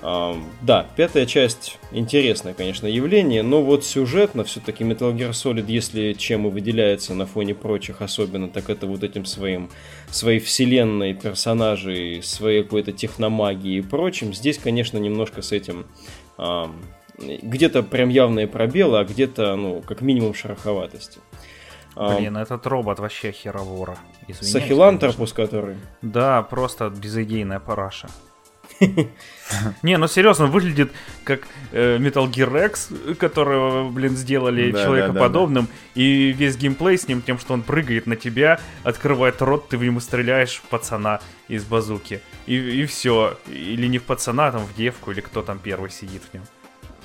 Да, пятая часть интересное, конечно, явление, но вот сюжетно все-таки Metal Gear Solid, если чем и выделяется на фоне прочих особенно, так это вот этим своим, своей вселенной персонажей, своей какой-то техномагией и прочим. Здесь, конечно, немножко с этим где-то прям явные пробелы, а где-то, ну, как минимум шероховатости. Блин, этот робот вообще херовора. Сахилантерпус, который? Да, просто безыдейная параша. Не, ну серьезно, выглядит как э, Metal Gear X, которого, блин, сделали да, человекоподобным, да, да, да. и весь геймплей с ним тем, что он прыгает на тебя, открывает рот, ты в нему стреляешь в пацана из базуки. И, и все. Или не в пацана, а там в девку, или кто там первый сидит в нем.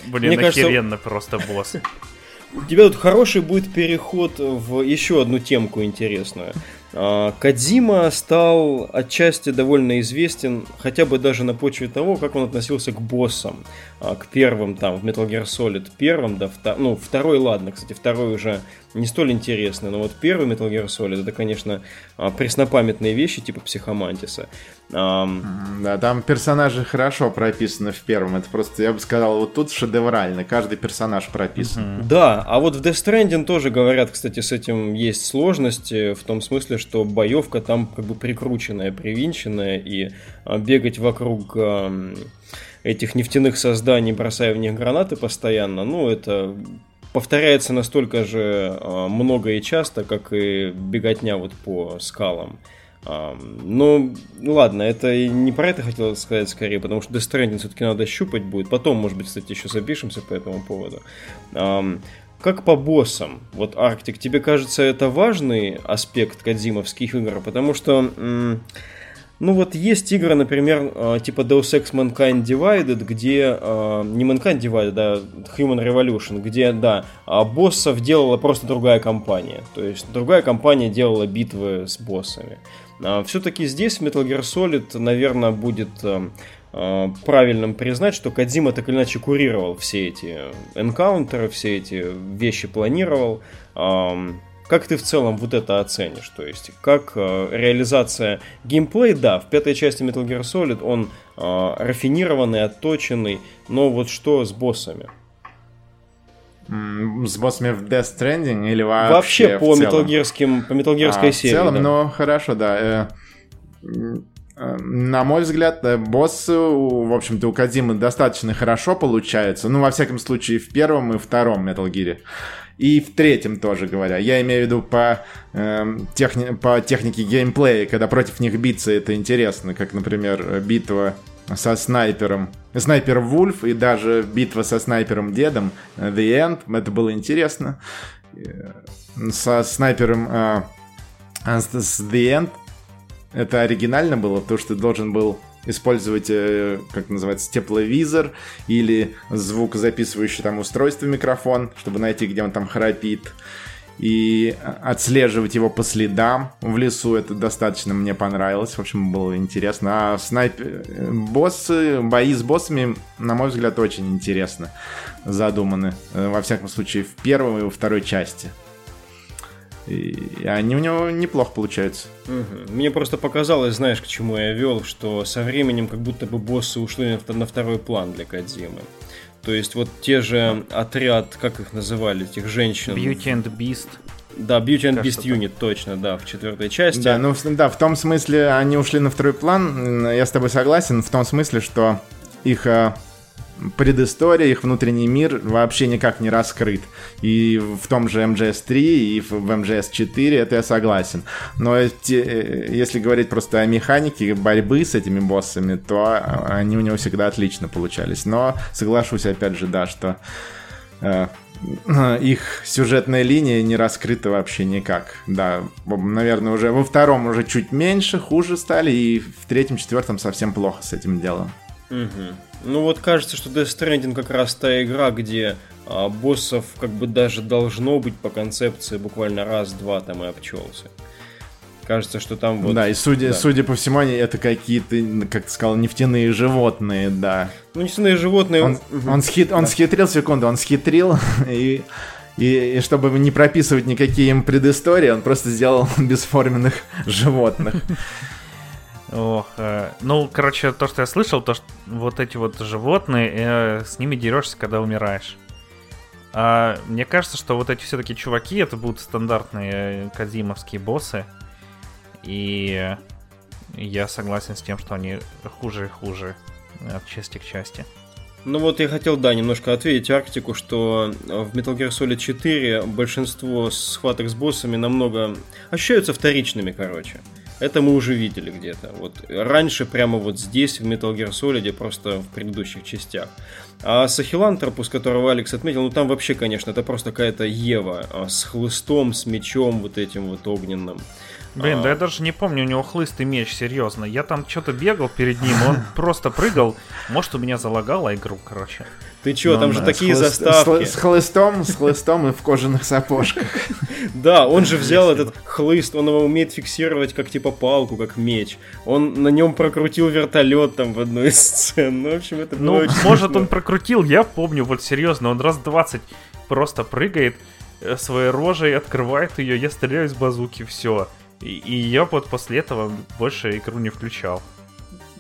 Блин, Мне охеренно кажется... просто босс. У тебя тут хороший будет переход в еще одну темку интересную. А, Кадзима стал отчасти довольно известен, хотя бы даже на почве того, как он относился к боссам, к первым там в Metal Gear Solid первым, да, втор... ну второй, ладно, кстати, второй уже не столь интересный, но вот первый Metal Gear Solid это, конечно, а, преснопамятные вещи типа Психомантиса. Да, там персонажи хорошо прописаны в первом. Это просто, я бы сказал, вот тут шедеврально. Каждый персонаж прописан. Да, а вот в Death Stranding тоже говорят, кстати, с этим есть сложности, в том смысле, что боевка там как бы прикрученная, привинченная, и а, бегать вокруг этих нефтяных созданий, бросая в них гранаты постоянно, ну, это повторяется настолько же а, много и часто, как и беготня вот по скалам. Ну, ладно, это не про это хотел сказать скорее, потому что Death Stranding все-таки надо щупать будет. Потом, может быть, кстати, еще запишемся по этому поводу. Как по боссам, вот Арктик, тебе кажется это важный аспект кадзимовских игр? Потому что, ну вот есть игры, например, а, типа Deus Ex Mankind Divided, где, а, не Mankind Divided, а Human Revolution, где, да, а боссов делала просто другая компания. То есть другая компания делала битвы с боссами. Все-таки здесь Metal Gear Solid, наверное, будет Э, правильным признать, что Кадзима так или иначе курировал все эти энкаунтеры, все эти вещи планировал. Как ты в целом вот это оценишь? То есть, как э, реализация геймплей, да, в пятой части Metal Gear Solid он э, рафинированный, отточенный, но вот что с боссами? С боссами в Death Stranding или вообще Вообще по Gearским, по Gearской а, серии. В целом, да. ну хорошо, да. На мой взгляд, э, боссы, в общем-то, у Кадзимы достаточно хорошо получаются. Ну, во всяком случае, в первом и втором Metal Gear. И в третьем тоже говоря. Я имею в виду по, э, техни- по технике геймплея, когда против них биться, это интересно. Как, например, битва со снайпером. Снайпер Вульф и даже битва со снайпером Дедом The End. Это было интересно. Э, со снайпером э, с The End это оригинально было, то, что должен был использовать, э, как называется, тепловизор или звукозаписывающее там устройство микрофон, чтобы найти, где он там храпит. И отслеживать его по следам в лесу, это достаточно мне понравилось. В общем, было интересно. А снайпер... Э, боссы, бои с боссами, на мой взгляд, очень интересно задуманы. Э, во всяком случае, в первой и во второй части. И они у него неплохо получаются. Угу. Мне просто показалось, знаешь, к чему я вел, что со временем как будто бы боссы ушли на второй план для Кадзимы. То есть вот те же отряд, как их называли, этих женщин. Beauty and Beast. Да, Beauty and Beast Unit, точно, да, в четвертой части. Да, ну да, в том смысле они ушли на второй план, я с тобой согласен, в том смысле, что их а, предыстория, их внутренний мир вообще никак не раскрыт. И в том же MGS3, и в MGS4 это я согласен. Но те, э, если говорить просто о механике борьбы с этими боссами, то они у него всегда отлично получались. Но соглашусь опять же, да, что э, их сюжетная линия не раскрыта вообще никак. Да, наверное, уже во втором уже чуть меньше, хуже стали, и в третьем, четвертом совсем плохо с этим делом. Угу. Ну вот кажется, что Death Stranding как раз та игра, где а боссов как бы даже должно быть по концепции буквально раз-два там и обчелся. Кажется, что там вот... Да, и судя, да. судя по всему, они это какие-то, как ты сказал, нефтяные животные, да. Ну, нефтяные животные... Он, он, схит, он да. схитрил, секунду, он схитрил, и, и, и чтобы не прописывать никакие им предыстории, он просто сделал бесформенных животных. Ох, э, ну, короче, то, что я слышал, то, что вот эти вот животные, э, с ними дерешься, когда умираешь. А, мне кажется, что вот эти все-таки чуваки, это будут стандартные казимовские боссы. И я согласен с тем, что они хуже и хуже от части к части. Ну вот я хотел, да, немножко ответить Арктику, что в Metal Gear Solid 4 большинство схваток с боссами намного ощущаются вторичными, короче. Это мы уже видели где-то. Вот раньше прямо вот здесь, в Metal Gear Solid, просто в предыдущих частях. А Сахилантропус, которого Алекс отметил, ну там вообще, конечно, это просто какая-то Ева а, с хлыстом, с мечом вот этим вот огненным. Блин, а... да я даже не помню, у него хлыст и меч, серьезно. Я там что-то бегал перед ним, он просто прыгал. Может, у меня залагала игру, короче. Ты чё, там ну же такие заставки. С хлыстом, с хлыстом и в кожаных сапожках. Да, он же взял этот хлыст, он его умеет фиксировать как типа палку, как меч. Он на нем прокрутил вертолет там в одной из сцен. Ну, в общем, это Ну, может, он прокрутил, я помню, вот серьезно, он раз 20 просто прыгает э, своей рожей, открывает ее, я стреляю из базуки, все. И, и я вот после этого больше игру не включал.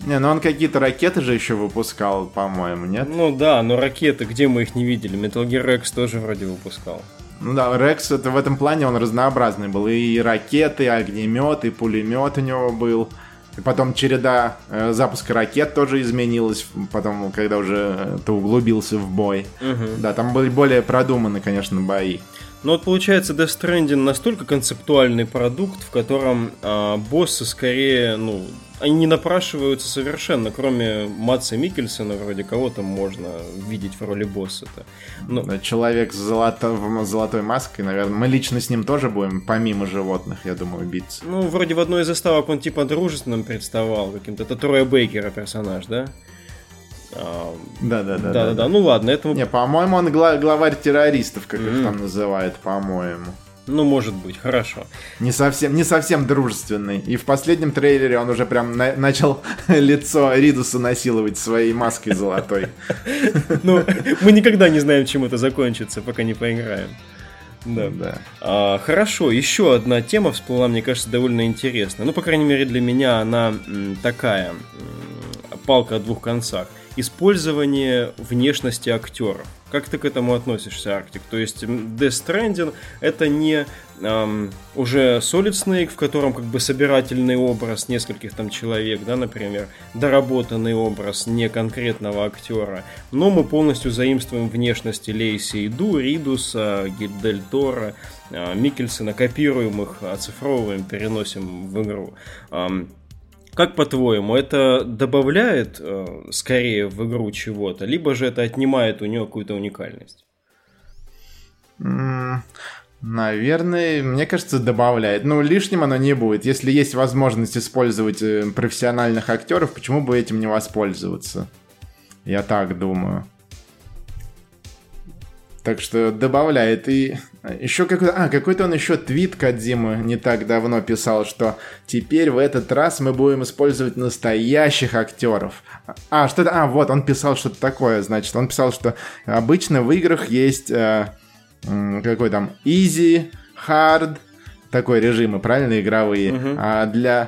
Не, ну он какие-то ракеты же еще выпускал, по-моему, нет? Ну да, но ракеты, где мы их не видели? Metal Gear Rex тоже вроде выпускал. Ну да, Рекс это в этом плане он разнообразный был. И ракеты, и огнемет, и пулемет у него был. И потом череда э, запуска ракет тоже изменилась, потом, когда уже э, ты углубился в бой. Угу. Да, там были более продуманы, конечно, бои. Но вот получается Death Stranding настолько концептуальный продукт, в котором э, боссы скорее, ну, они не напрашиваются совершенно, кроме Матса Микельсона, вроде кого там можно видеть в роли босса-то. Но... Ну, человек с золото... золотой маской, наверное, мы лично с ним тоже будем, помимо животных, я думаю, биться. Ну, вроде в одной из заставок он типа дружественным представал каким-то. Это Троя Бейкера персонаж, да? Да, да, да. Да, да, Ну ладно, это. Не, по-моему, он гла- главарь террористов, как mm-hmm. их там называют, по-моему. Ну, может быть, хорошо. Не совсем, не совсем дружественный. И в последнем трейлере он уже прям на- начал лицо Ридуса насиловать своей маской золотой. Ну, мы никогда не знаем, чем это закончится, пока не поиграем. Да. да. А, хорошо, еще одна тема всплыла, мне кажется, довольно интересная. Ну, по крайней мере, для меня она такая палка о двух концах использование внешности актеров. Как ты к этому относишься, Арктик? То есть Death Stranding это не эм, уже Solid Snake, в котором как бы собирательный образ нескольких там человек, да, например, доработанный образ не конкретного актера, но мы полностью заимствуем внешности Лейси Иду, Ридуса, Дель Тора, э, Микельсона, копируем их, оцифровываем, переносим в игру. Эм, как по-твоему, это добавляет э, скорее в игру чего-то, либо же это отнимает у нее какую-то уникальность? Наверное, мне кажется, добавляет. Ну, лишним оно не будет. Если есть возможность использовать э, профессиональных актеров, почему бы этим не воспользоваться? Я так думаю. Так что добавляет. И еще какой-то... А, какой-то он еще твит Кадзимы не так давно писал, что теперь в этот раз мы будем использовать настоящих актеров. А, что-то... А, вот, он писал что-то такое, значит. Он писал, что обычно в играх есть... Э, какой там... Easy, Hard, такой режимы, правильно, игровые. Uh-huh. А для...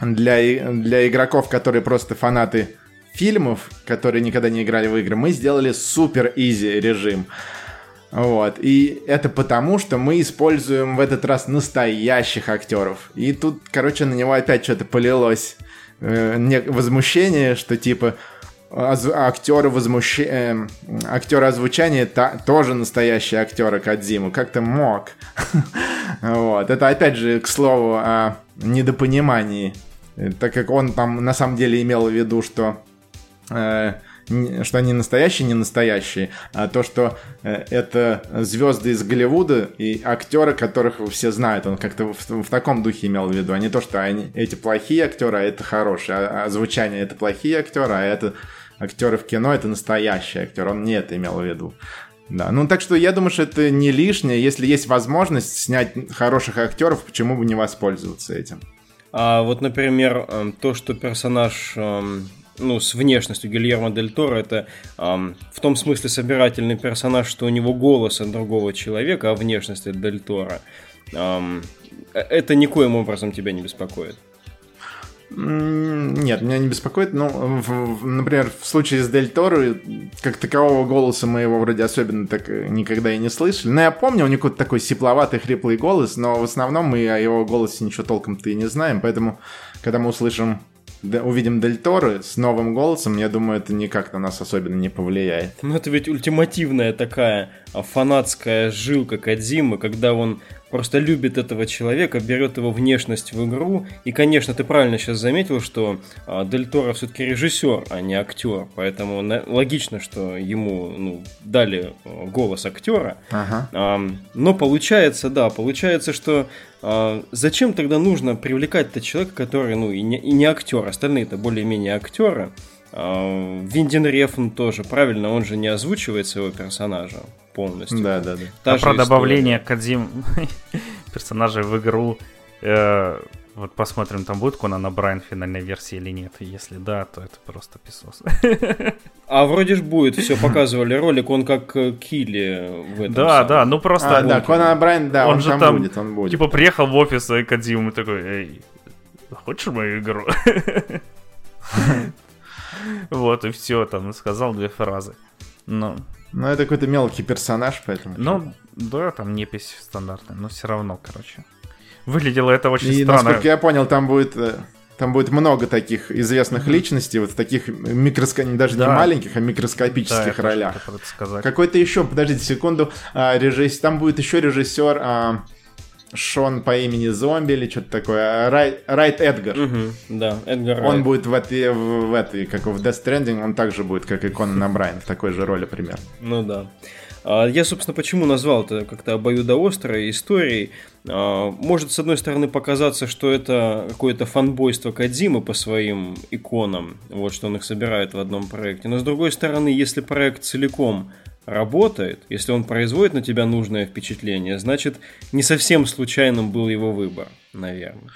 Для, для игроков, которые просто фанаты фильмов, которые никогда не играли в игры, мы сделали супер изи режим. Вот. И это потому, что мы используем в этот раз настоящих актеров. И тут, короче, на него опять что-то полилось. Э, возмущение, что типа актеры возмущ... э, актеры озвучания та... тоже настоящие актеры Кадзиму. Как-то мог. вот. Это опять же, к слову, о недопонимании. Так как он там на самом деле имел в виду, что Э, что они настоящие, не настоящие, а то, что э, это звезды из Голливуда и актеры, которых все знают. Он как-то в, в таком духе имел в виду, а не то, что они, эти плохие актеры, а это хорошие, а, а звучание это плохие актеры, а это актеры в кино это настоящий актер. Он не это имел в виду. Да, ну так что я думаю, что это не лишнее. Если есть возможность снять хороших актеров, почему бы не воспользоваться этим? А вот, например, эм, то, что персонаж эм, ну, с внешностью Гильермо Дель Торо, это эм, в том смысле собирательный персонаж, что у него голос от другого человека, а внешность от Дель Торо. Эм, это никоим образом тебя не беспокоит. Нет, меня не беспокоит. Ну, в, например, в случае с Дель Торо, как такового голоса мы его вроде особенно так никогда и не слышали. Но я помню, у него какой-то такой сипловатый, хриплый голос, но в основном мы о его голосе ничего толком-то и не знаем. Поэтому, когда мы услышим увидим Дель Торо с новым голосом, я думаю, это никак на нас особенно не повлияет. Ну, это ведь ультимативная такая фанатская жилка Кадзимы, когда он просто любит этого человека, берет его внешность в игру. И, конечно, ты правильно сейчас заметил, что а, Дель Торо все-таки режиссер, а не актер. Поэтому логично, что ему ну, дали а, голос актера. Ага. А, но получается, да, получается, что а, зачем тогда нужно привлекать-то человека, который, ну, и не, и не актер, остальные-то более-менее актеры. А, Виндин Рефн тоже, правильно, он же не озвучивает своего персонажа полностью. Да, да, да. Та а про история. добавление Кадзим персонажей в игру э, вот посмотрим, там будет Конан Брайан в финальной версии или нет. Если да, то это просто писос. А вроде ж будет, все показывали ролик, он как э, Килли в этом. Да, самом. да, ну просто... А, да, Конан Брайан, да, он, он же там, там будет, он будет. Типа приехал в офис и Кадзиму такой, эй, хочешь мою игру? Вот, и все, там, сказал две фразы. Ну, ну, это какой-то мелкий персонаж, поэтому... Ну, да, там непись стандартная, но все равно, короче. Выглядело это очень и, странно. насколько я понял, там будет... Э, там будет много таких известных mm-hmm. личностей, вот в таких микроско... даже да. не маленьких, а микроскопических да, ролях. Какой-то еще, подождите секунду, а, режиссер, там будет еще режиссер а, Шон по имени Зомби или что-то такое. А, Рай, Райт Эдгар. Угу, да, Эдгар Он Райт. будет в этой, в, в этой, как в Death Stranding, он также будет, как и Конан Брайан, в такой же роли примерно. Ну да. А, я, собственно, почему назвал это как-то обоюдоострой историей. А, может, с одной стороны, показаться, что это какое-то фанбойство Кадзимы по своим иконам, вот что он их собирает в одном проекте. Но, с другой стороны, если проект целиком работает, если он производит на тебя нужное впечатление, значит, не совсем случайным был его выбор, наверное.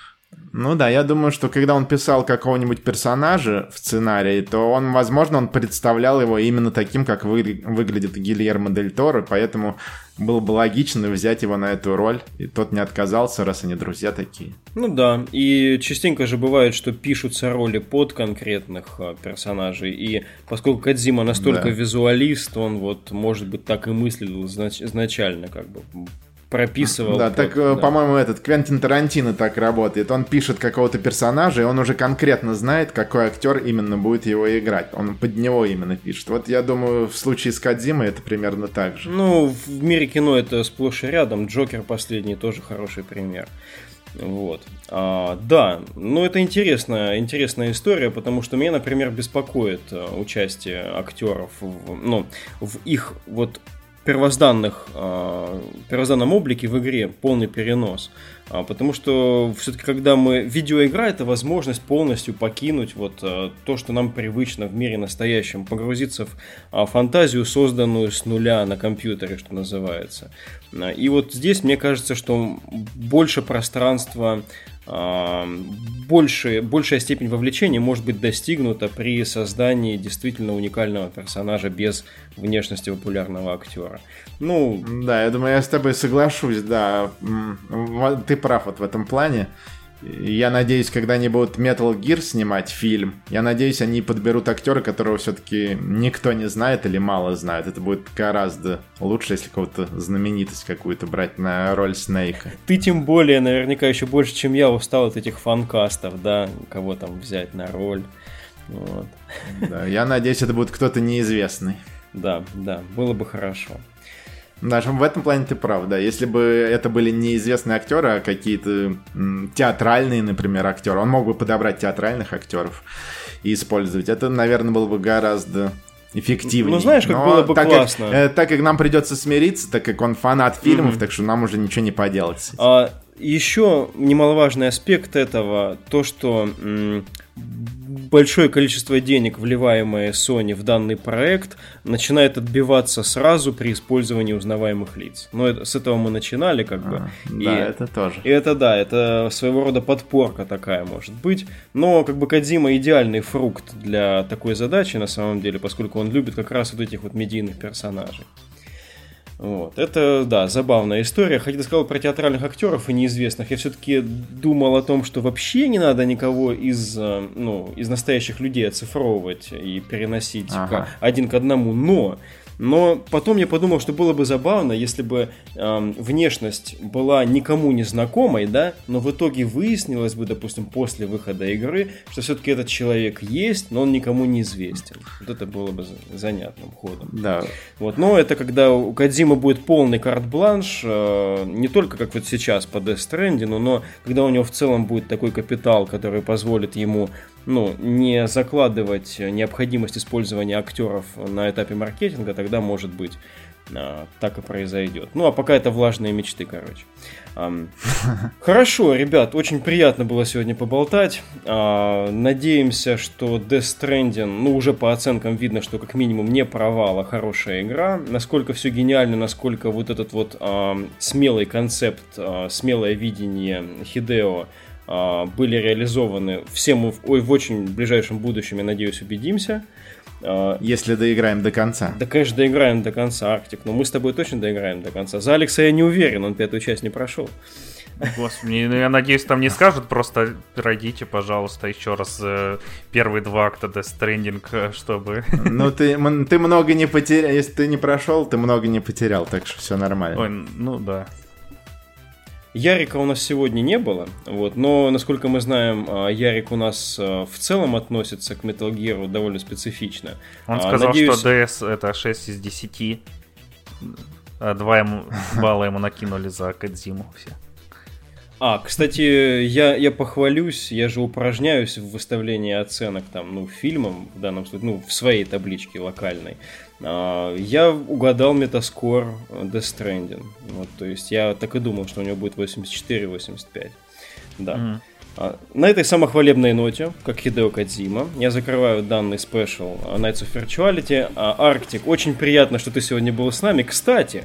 Ну да, я думаю, что когда он писал какого-нибудь персонажа в сценарии, то он, возможно, он представлял его именно таким, как вы, выглядит Гильермо Дель Торо, поэтому было бы логично взять его на эту роль, и тот не отказался, раз они друзья такие. Ну да, и частенько же бывает, что пишутся роли под конкретных а, персонажей, и поскольку Кадзима настолько да. визуалист, он вот, может быть, так и мыслил знач- изначально, как бы прописывал. Да, так, э, да. по-моему, этот Квентин Тарантино так работает. Он пишет какого-то персонажа, и он уже конкретно знает, какой актер именно будет его играть. Он под него именно пишет. Вот я думаю, в случае с Кадзимой это примерно так же. Ну, в мире кино это сплошь и рядом. Джокер последний тоже хороший пример. Вот. А, да, ну это интересная, интересная история, потому что меня, например, беспокоит э, участие актеров в, ну, в их вот первозданных, э, первозданном облике в игре полный перенос. А, потому что все-таки, когда мы... Видеоигра — это возможность полностью покинуть вот э, то, что нам привычно в мире настоящем, погрузиться в фантазию, созданную с нуля на компьютере, что называется. И вот здесь мне кажется, что больше пространства больше, большая степень вовлечения может быть достигнута при создании действительно уникального персонажа без внешности популярного актера. Ну, да, я думаю, я с тобой соглашусь, да. Ты прав вот в этом плане. Я надеюсь, когда они будут Metal Gear снимать фильм, я надеюсь, они подберут актера, которого все-таки никто не знает или мало знает. Это будет гораздо лучше, если кого-то знаменитость какую-то брать на роль Снейка. Ты тем более, наверняка, еще больше, чем я, устал от этих фанкастов, да, кого там взять на роль. Вот. Да, я надеюсь, это будет кто-то неизвестный. Да, да, было бы хорошо. Даже в этом плане ты прав, да. Если бы это были неизвестные актеры, а какие-то театральные, например, актеры, он мог бы подобрать театральных актеров и использовать. Это, наверное, было бы гораздо эффективнее. Ну, знаешь, как Но было бы так классно. Как, э, так как нам придется смириться, так как он фанат фильмов, mm-hmm. так что нам уже ничего не поделать. А, еще немаловажный аспект этого, то, что большое количество денег, вливаемое Sony в данный проект, начинает отбиваться сразу при использовании узнаваемых лиц. Но это, с этого мы начинали, как бы. А, и, да, это тоже. И это да, это своего рода подпорка такая может быть. Но как бы Кадзима идеальный фрукт для такой задачи на самом деле, поскольку он любит как раз вот этих вот медийных персонажей. Вот. Это, да, забавная история. Хотя ты сказал про театральных актеров и неизвестных. Я все-таки думал о том, что вообще не надо никого из, э, ну, из настоящих людей оцифровывать и переносить ага. один к одному. Но но потом я подумал, что было бы забавно, если бы эм, внешность была никому не знакомой, да, но в итоге выяснилось бы, допустим, после выхода игры, что все-таки этот человек есть, но он никому не известен. Вот это было бы занятным ходом. Да. Вот, но это когда у Кадзима будет полный карт-бланш, э, не только как вот сейчас по Death Stranding, но когда у него в целом будет такой капитал, который позволит ему ну, не закладывать необходимость использования актеров на этапе маркетинга, тогда может быть а, так и произойдет. Ну, а пока это влажные мечты, короче. Хорошо, ребят, очень приятно было сегодня поболтать. А, надеемся, что Death Stranding, ну, уже по оценкам видно, что как минимум не провал, а хорошая игра. Насколько все гениально, насколько вот этот вот смелый концепт, смелое видение Хидео были реализованы. Все мы в, ой, в очень ближайшем будущем, я надеюсь, убедимся. А, Если доиграем до конца. Да, конечно, доиграем до конца, Арктик. Но мы с тобой точно доиграем до конца. За Алекса я не уверен, он пятую часть не прошел. Господи, ну я надеюсь, там не скажут, просто пройдите, пожалуйста, еще раз э, первые два акта Death Stranding, э, чтобы... Ну, ты, ты много не потерял, если ты не прошел, ты много не потерял, так что все нормально. Ой, ну да. Ярика у нас сегодня не было, вот, но, насколько мы знаем, а, Ярик у нас а, в целом относится к Metal Gear довольно специфично. Он а, сказал, Надеюсь... что DS это 6 из 10. Два ему, балла ему накинули за Кадзиму все. А, кстати, я, я похвалюсь, я же упражняюсь в выставлении оценок там, ну, фильмам, в данном случае, ну, в своей табличке локальной. А, я угадал метаскор Death Stranding. Вот, то есть я так и думал, что у него будет 84-85. Да. Mm. На этой самохвалебной ноте, как Хидео Кадзима, я закрываю данный спешл Nights of Virtuality. Арктик, очень приятно, что ты сегодня был с нами. Кстати,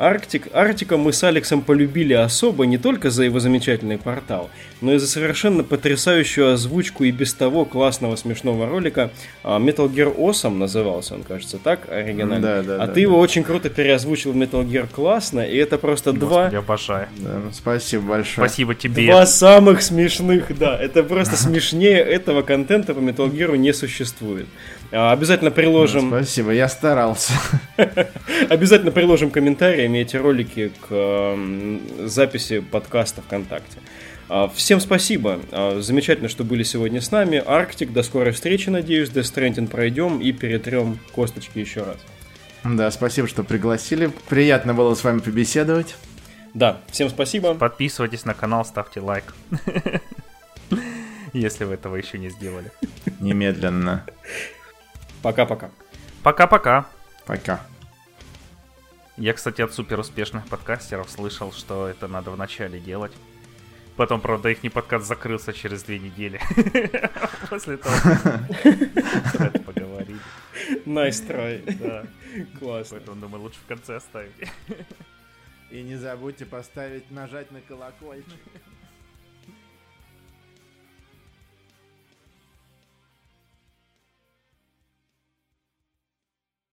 Арктик, Арктика мы с Алексом полюбили особо не только за его замечательный портал, но и за совершенно потрясающую озвучку и без того классного смешного ролика. А, Metal Gear Awesome назывался он, кажется, так, оригинально. Да, да, а да, ты да. его очень круто переозвучил в Metal Gear классно, и это просто Господи, два... Я обожаю. Да, ну, спасибо большое. Спасибо тебе. Два самых смешных, да. Это просто смешнее этого контента по Metal Gear не существует. А, обязательно приложим... Спасибо, я старался. Обязательно приложим комментариями эти ролики к записи подкаста ВКонтакте. А, всем спасибо. А, замечательно, что были сегодня с нами. Арктик, до скорой встречи, надеюсь. Death Stranding пройдем и перетрем косточки еще раз. Да, спасибо, что пригласили. Приятно было с вами побеседовать. Да, всем спасибо. Подписывайтесь на канал, ставьте лайк. Если вы этого еще не сделали. Немедленно. Пока-пока. Пока-пока. Пока. Я, кстати, от супер успешных подкастеров слышал, что это надо вначале делать. Потом, правда, их не подкаст закрылся через две недели. После того, как поговорили. Nice try. Да. Классно. Поэтому, думаю, лучше в конце оставить. И не забудьте поставить, нажать на колокольчик.